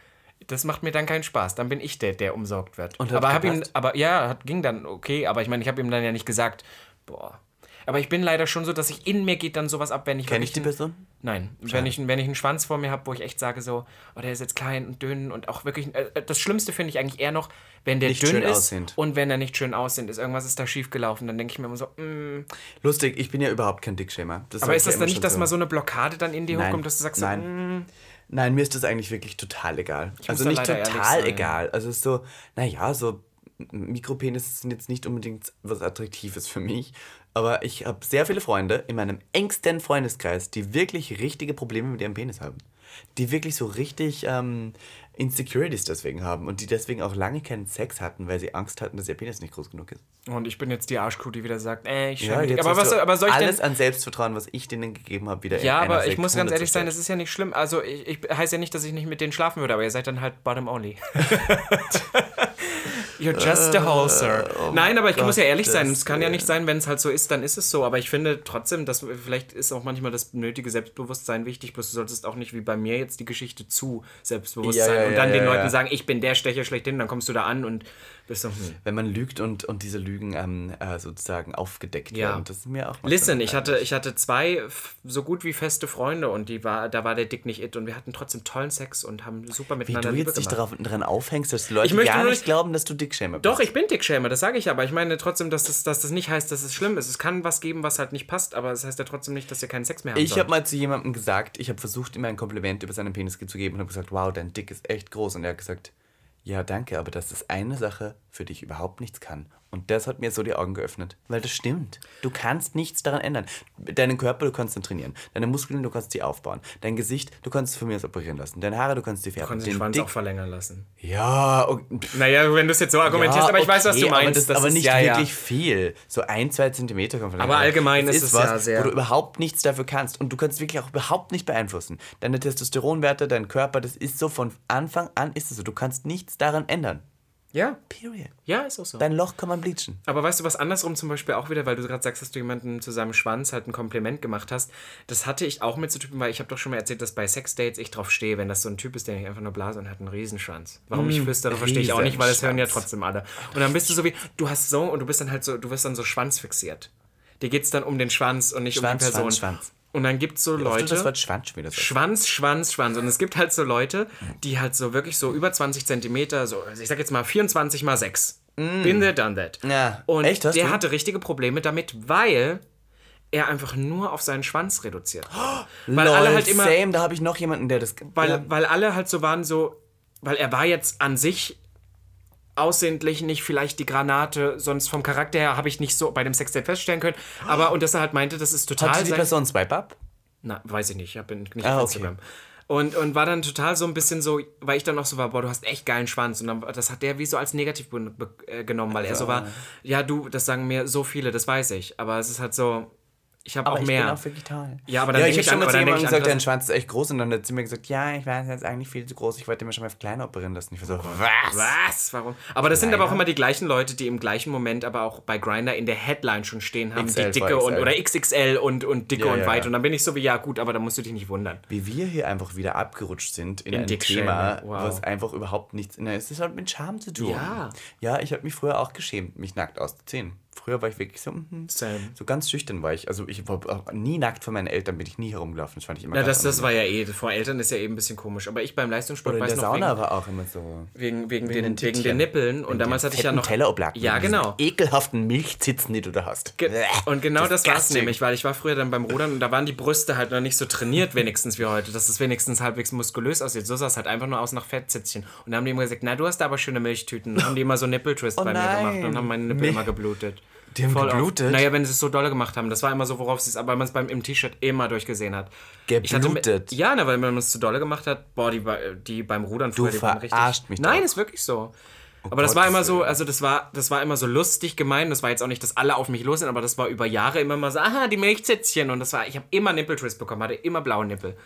Das macht mir dann keinen Spaß. Dann bin ich der, der umsorgt wird. Und aber hab ihm, aber ja, hat, ging dann okay. Aber ich meine, ich habe ihm dann ja nicht gesagt, boah. Aber ich bin leider schon so, dass ich in mir geht dann sowas ab, wenn ich Kenn ich die Person? Nein, wenn ich, wenn ich einen Schwanz vor mir habe, wo ich echt sage so, oh, der ist jetzt klein und dünn und auch wirklich, äh, das Schlimmste finde ich eigentlich eher noch, wenn der Nicht dünn schön ist aussehend. und wenn er nicht schön aussehend ist, irgendwas ist da schief gelaufen, dann denke ich mir immer so, mm. Lustig, ich bin ja überhaupt kein Dickschämer. Das aber ist ich das dann nicht, dass so. mal so eine Blockade dann in dir Nein. hochkommt, dass du sagst, Nein. so, mm, Nein, mir ist das eigentlich wirklich total egal. Also da nicht total egal. Also es ist so, naja, so Mikropenis sind jetzt nicht unbedingt was Attraktives für mich. Aber ich habe sehr viele Freunde in meinem engsten Freundeskreis, die wirklich richtige Probleme mit ihrem Penis haben. Die wirklich so richtig ähm, Insecurities deswegen haben und die deswegen auch lange keinen Sex hatten, weil sie Angst hatten, dass ihr Penis nicht groß genug ist. Und ich bin jetzt die Arschkuh, die wieder sagt, äh, ich Ja, jetzt Aber, was, aber soll ich denn... alles an Selbstvertrauen, was ich denen gegeben habe, wieder in Ja, aber ich muss ganz ehrlich sein, es ist ja nicht schlimm. Also ich, ich heißt ja nicht, dass ich nicht mit denen schlafen würde, aber ihr seid dann halt bottom only. (laughs) You're just a hole, sir. Nein, aber ich muss ja ehrlich sein. Es kann ja nicht sein, wenn es halt so ist, dann ist es so. Aber ich finde trotzdem, dass vielleicht ist auch manchmal das nötige Selbstbewusstsein wichtig. Bloß du solltest auch nicht wie bei mir jetzt die Geschichte zu selbstbewusst Ja, sein ja, und dann den Leuten sagen, ich bin der Stecher schlechthin. Dann kommst du da an und bist so, hm. wenn man lügt und, und diese Lügen ähm, äh, sozusagen aufgedeckt Ja. werden. Das ist mir auch Listen, ich hatte, ich hatte zwei so gut wie feste Freunde und die war, da war der Dick nicht it und wir hatten trotzdem tollen Sex und haben super Wie miteinander du Liebe jetzt dich darauf, dran aufhängst, dass die Leute Ich möchte ja nur nicht nicht- glauben, dass du Dickschämer bist. Doch, ich bin Dickschämer, das sage ich aber. Ich meine trotzdem, dass das, dass das nicht heißt, dass es schlimm ist. Es kann was geben, was halt nicht passt, aber es das heißt ja trotzdem nicht, dass ihr keinen Sex mehr habt. Ich habe mal zu jemandem gesagt, ich habe versucht, ihm ein Kompliment über seinen Penis zu geben und habe gesagt, wow, dein Dick ist echt groß. Und er hat gesagt, ja, danke, aber das ist eine Sache, für die ich überhaupt nichts kann. Und das hat mir so die Augen geöffnet. Weil das stimmt. Du kannst nichts daran ändern. Deinen Körper, du kannst ihn trainieren. Deine Muskeln, du kannst sie aufbauen. Dein Gesicht, du kannst es von mir aus operieren lassen. Deine Haare, du kannst sie färben. Kannst den Den Schwanz Dick- auch verlängern lassen. Ja, und, pff, Naja, wenn du es jetzt so argumentierst, ja, aber ich weiß, was okay, du meinst. Aber, das, Das aber ist- nicht ja, ja. wirklich viel. So ein, zwei Zentimeter kann verlängern. Aber allgemein das ist es was, ja sehr- Wo du überhaupt nichts dafür kannst. Und du kannst wirklich auch überhaupt nicht beeinflussen. Deine Testosteronwerte, dein Körper, das ist so von Anfang an ist es so. Du kannst nichts daran ändern. Ja, Period. ja, ist auch so. Dein Loch kann man bleachen. Aber weißt du, was andersrum zum Beispiel auch wieder, weil du gerade sagst, dass du jemandem zu seinem Schwanz halt ein Kompliment gemacht hast, das hatte ich auch mit so Typen, weil ich habe doch schon mal erzählt, dass bei Sexdates ich drauf stehe, wenn das so ein Typ ist, der nicht einfach nur blase und hat einen Riesenschwanz. Warum ich flüstere, verstehe ich auch nicht, weil das hören ja trotzdem alle. Und dann bist du so wie, du hast so und du bist dann halt so, du wirst dann so schwanzfixiert. Dir geht es dann um den Schwanz und nicht um Schwanz, die Person. Schwanz, Schwanz. Und dann gibt es so Leute. Das Wort Schwanz wieder sagst. Schwanz, Schwanz, Schwanz. Und es gibt halt so Leute, die halt so wirklich so über 20 Zentimeter, so, also ich sag jetzt mal 24 mal 6. Been there, done that. Mm. Ja. Und Echt, der du? hatte richtige Probleme damit, weil er einfach nur auf seinen Schwanz reduziert. hat. (gasps) weil Lol, alle halt immer, Same, da habe ich noch jemanden, der das. weil, ja. weil alle halt so waren so, weil er war jetzt an sich aussehentlich nicht vielleicht die Granate, sonst vom Charakter her habe ich nicht so bei dem Sextape feststellen können. Aber, und dass er halt meinte, das ist total Hat die Person Swipe Up? na, weiß ich nicht, ich bin nicht Ah, auf okay. Instagram. Und, und war dann total so ein bisschen so, weil ich dann auch so war, boah, du hast echt geilen Schwanz. Und dann, das hat der wie so als negativ äh, genommen, weil er so war, ja, du, das sagen mir so viele, das weiß ich. Aber es ist halt so, ich habe auch Aber ich mehr. bin auch vegetal. Ja, aber dann ja, ich ich habe schon mal zu jemandem ich gesagt, dein Schwanz ist echt groß. Und dann hat sie mir gesagt, ja, ich weiß, er ist eigentlich viel zu groß. Ich wollte mir schon mal auf kleiner operieren lassen. Ich war so, was? Was? Warum? Aber das sind aber auch immer die gleichen Leute, die im gleichen Moment aber auch bei Grinder in der Headline schon stehen haben, XL die dicke und oder XXL und, und dicke Ja, und ja, weit. ja. Und dann bin ich so wie, ja gut, aber da musst du dich nicht wundern. Wie wir hier einfach wieder abgerutscht sind in, In ein Thema, wow. was einfach überhaupt nichts. Na, es ist halt mit Scham zu tun. Ja. Ja, ich habe mich früher auch geschämt, mich nackt auszuziehen. Früher war ich wirklich so, Same. so ganz schüchtern war ich. Also ich war auch nie nackt von meinen Eltern, bin ich nie herumgelaufen. Das fand ich immer Ja, ganz das, das war ja eh, vor Eltern ist ja eh ein bisschen komisch. Aber ich beim Leistungssport Oder in weiß der noch, Sauna wegen, war auch immer so. wegen, wegen, den, den wegen den Nippeln. Und damals hatte ich ja noch. Tellerobladen. Ja, genau. Ekelhaften Milchzitzen, die du da hast. Ge und genau das war es nämlich, weil ich war früher dann beim Rudern und da waren die Brüste halt noch nicht so trainiert, wenigstens wie heute, dass es wenigstens halbwegs muskulös aussieht. So sah es halt einfach nur aus nach Fettzitzchen. Und dann haben die immer gesagt, na, du hast da aber schöne Milchtüten. Und haben die immer so Nippeltwist bei mir nein. gemacht und haben meine Nippel Mi- immer geblutet. Die haben Voll geblutet? Auf. Naja, wenn sie es so dolle gemacht haben. Das war immer so, worauf sie es, aber man es beim im T-Shirt immer durchgesehen hat. Hatte Geblutet? ja, na, weil man es zu dolle gemacht hat, boah, die, die beim Rudern früher, die waren richtig. verarscht mich Nein, doch. ist wirklich so. aber das war immer so, also das war, das war immer so lustig gemeint. Das war jetzt auch nicht, dass alle auf mich los sind, aber das war über Jahre immer mal so, aha, die Milchzitzchen. Und das war, ich habe immer Nippeltwist bekommen, hatte immer blaue Nippel.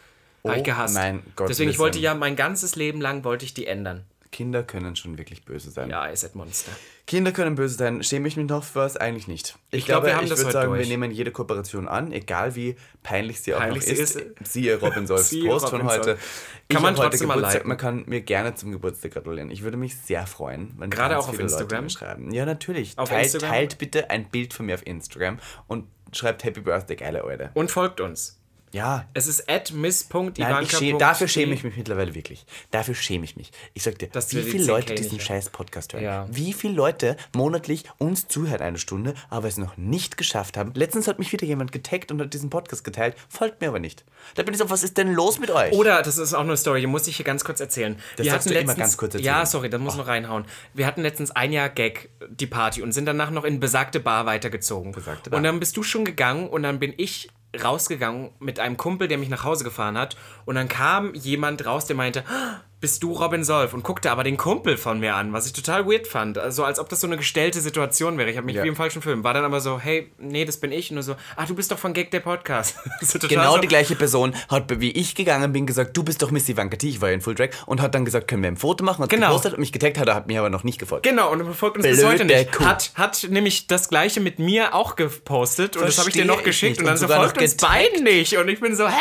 Habe ich Oh gehasst. mein Gott, Deswegen, ich wollte ja mein ganzes Leben lang wollte ich die ändern. Kinder können schon wirklich böse sein. Ja, ihr seid Monster. Kinder können böse sein. Schäme ich mich noch für was? Eigentlich nicht. Ich, glaub, glaube, wir haben ich das würde sagen, wir durch. nehmen jede Kooperation an, egal wie peinlich sie auch Peinlich noch ist. ist. Siehe Robin (laughs) Solfs Post von Robin heute. Solf. Ich Kann man hab heute trotzdem mal Geburtstag. liken. Man kann mir gerne zum Geburtstag gratulieren. Ich würde mich sehr freuen, wenn Gerade auch auf Leute Instagram? schreiben. Ja, natürlich. Auf teilt, Instagram? teilt bitte ein Bild von mir auf Instagram und schreibt Happy Birthday, geile Eure. Und folgt uns. Ja, Es ist at miss.ivanka. Nein, ich schäme, dafür schäme ich mich mittlerweile wirklich. Dafür schäme ich mich. Ich sag dir, Dass wie viele 10K Leute diesen scheiß Podcast hören. Ja. Wie viele Leute monatlich uns zuhören eine Stunde, aber es noch nicht geschafft haben. Letztens hat mich wieder jemand getaggt und hat diesen Podcast geteilt, folgt mir aber nicht. Da bin ich so, was ist denn los mit euch? Oder, das ist auch eine Story, die muss ich hier ganz kurz erzählen. Das wir darfst du immer letztens, ganz kurz Ja, erzählen. sorry, das muss noch reinhauen. Wir hatten letztens ein Jahr Gag, die Party, und sind danach noch in besagte Bar weitergezogen. Besagte Bar. Und dann bist du schon gegangen und dann bin ich rausgegangen mit einem Kumpel, der mich nach Hause gefahren hat. Und dann kam jemand raus, der meinte, "Ah, bist du Robin Solf? Und guckte aber den Kumpel von mir an, was ich total weird fand. Also als ob das so eine gestellte Situation wäre. Ich habe mich Ja. wie im falschen Film. War dann aber so, hey, nee, das bin ich. Und nur so, ach, du bist doch von Gag der Podcast. (laughs) so Genau so, die gleiche Person hat, wie ich gegangen bin, gesagt, du bist doch Miss Ivanka T, ich war ja in Full Drag, und hat dann gesagt, können wir ein Foto machen, hat Genau. gepostet und mich getaggt, hat hat mir aber noch nicht gefolgt. Genau, und er verfolgt uns bis Blöde heute nicht. Kuh. Hat, hat nämlich das gleiche mit mir auch gepostet und das habe ich dir Verstehe noch geschickt nicht. und dann Und so folgt uns beiden nicht. Und ich bin so, hä?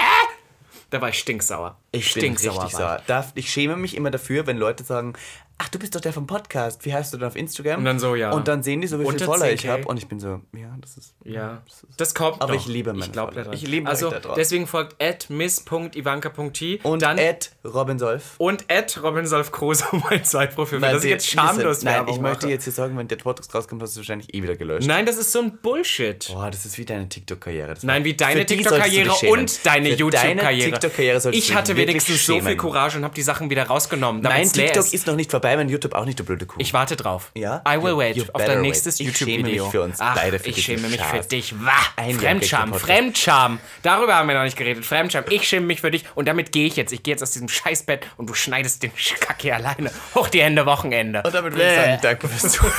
Da war ich stinksauer. Ich bin richtig sauer. Darf, ich schäme mich immer dafür, wenn Leute sagen, ach, du bist doch der vom Podcast, wie heißt du denn auf Instagram? Und dann so, ja. Und dann sehen die so, wie viele Follower ich 10K. habe und ich bin so, ja, das ist... Ja, das kommt Aber noch. ich liebe meine Ich glaube Follower. daran. Ich liebe Also deswegen folgt at miss.ivanka.t Und dann Ed Robin Solf. und at Robin Solf Kruse, (laughs) mein Zweitprofil. Weil das ist jetzt schamlos Nein, ich möchte jetzt hier sagen, wenn der Podcast rauskommt, hast du wahrscheinlich eh wieder gelöscht. Nein, das ist so ein Bullshit. Boah, das ist wie deine TikTok-Karriere. Das Nein, wie deine TikTok-Karriere und deine YouTube-Karriere. Ich hatte wenigstens so viel. Courage und habe die Sachen wieder rausgenommen. Leer TikTok ist. ist noch nicht vorbei. Mein YouTube auch nicht der blöde Kuh. Ich warte drauf. Ja? I will You- wait you auf dein nächstes wait. Ich schäme YouTube-Video. mich für uns Ach, beide für ich schäme mich für Schatz. dich. Wah! Ein Fremdscham. Fremdscham. Darüber haben wir noch nicht geredet. Fremdscham. Ich schäme mich für dich und damit gehe ich jetzt. Ich gehe jetzt aus diesem Scheißbett und du schneidest den (laughs) Kack hier alleine. Hoch die Hände, Wochenende. Und damit würde ich sagen, danke fürs Zuhören.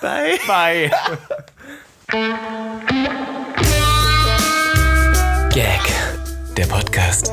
(laughs) Bye. Bye. Gag. Der Podcast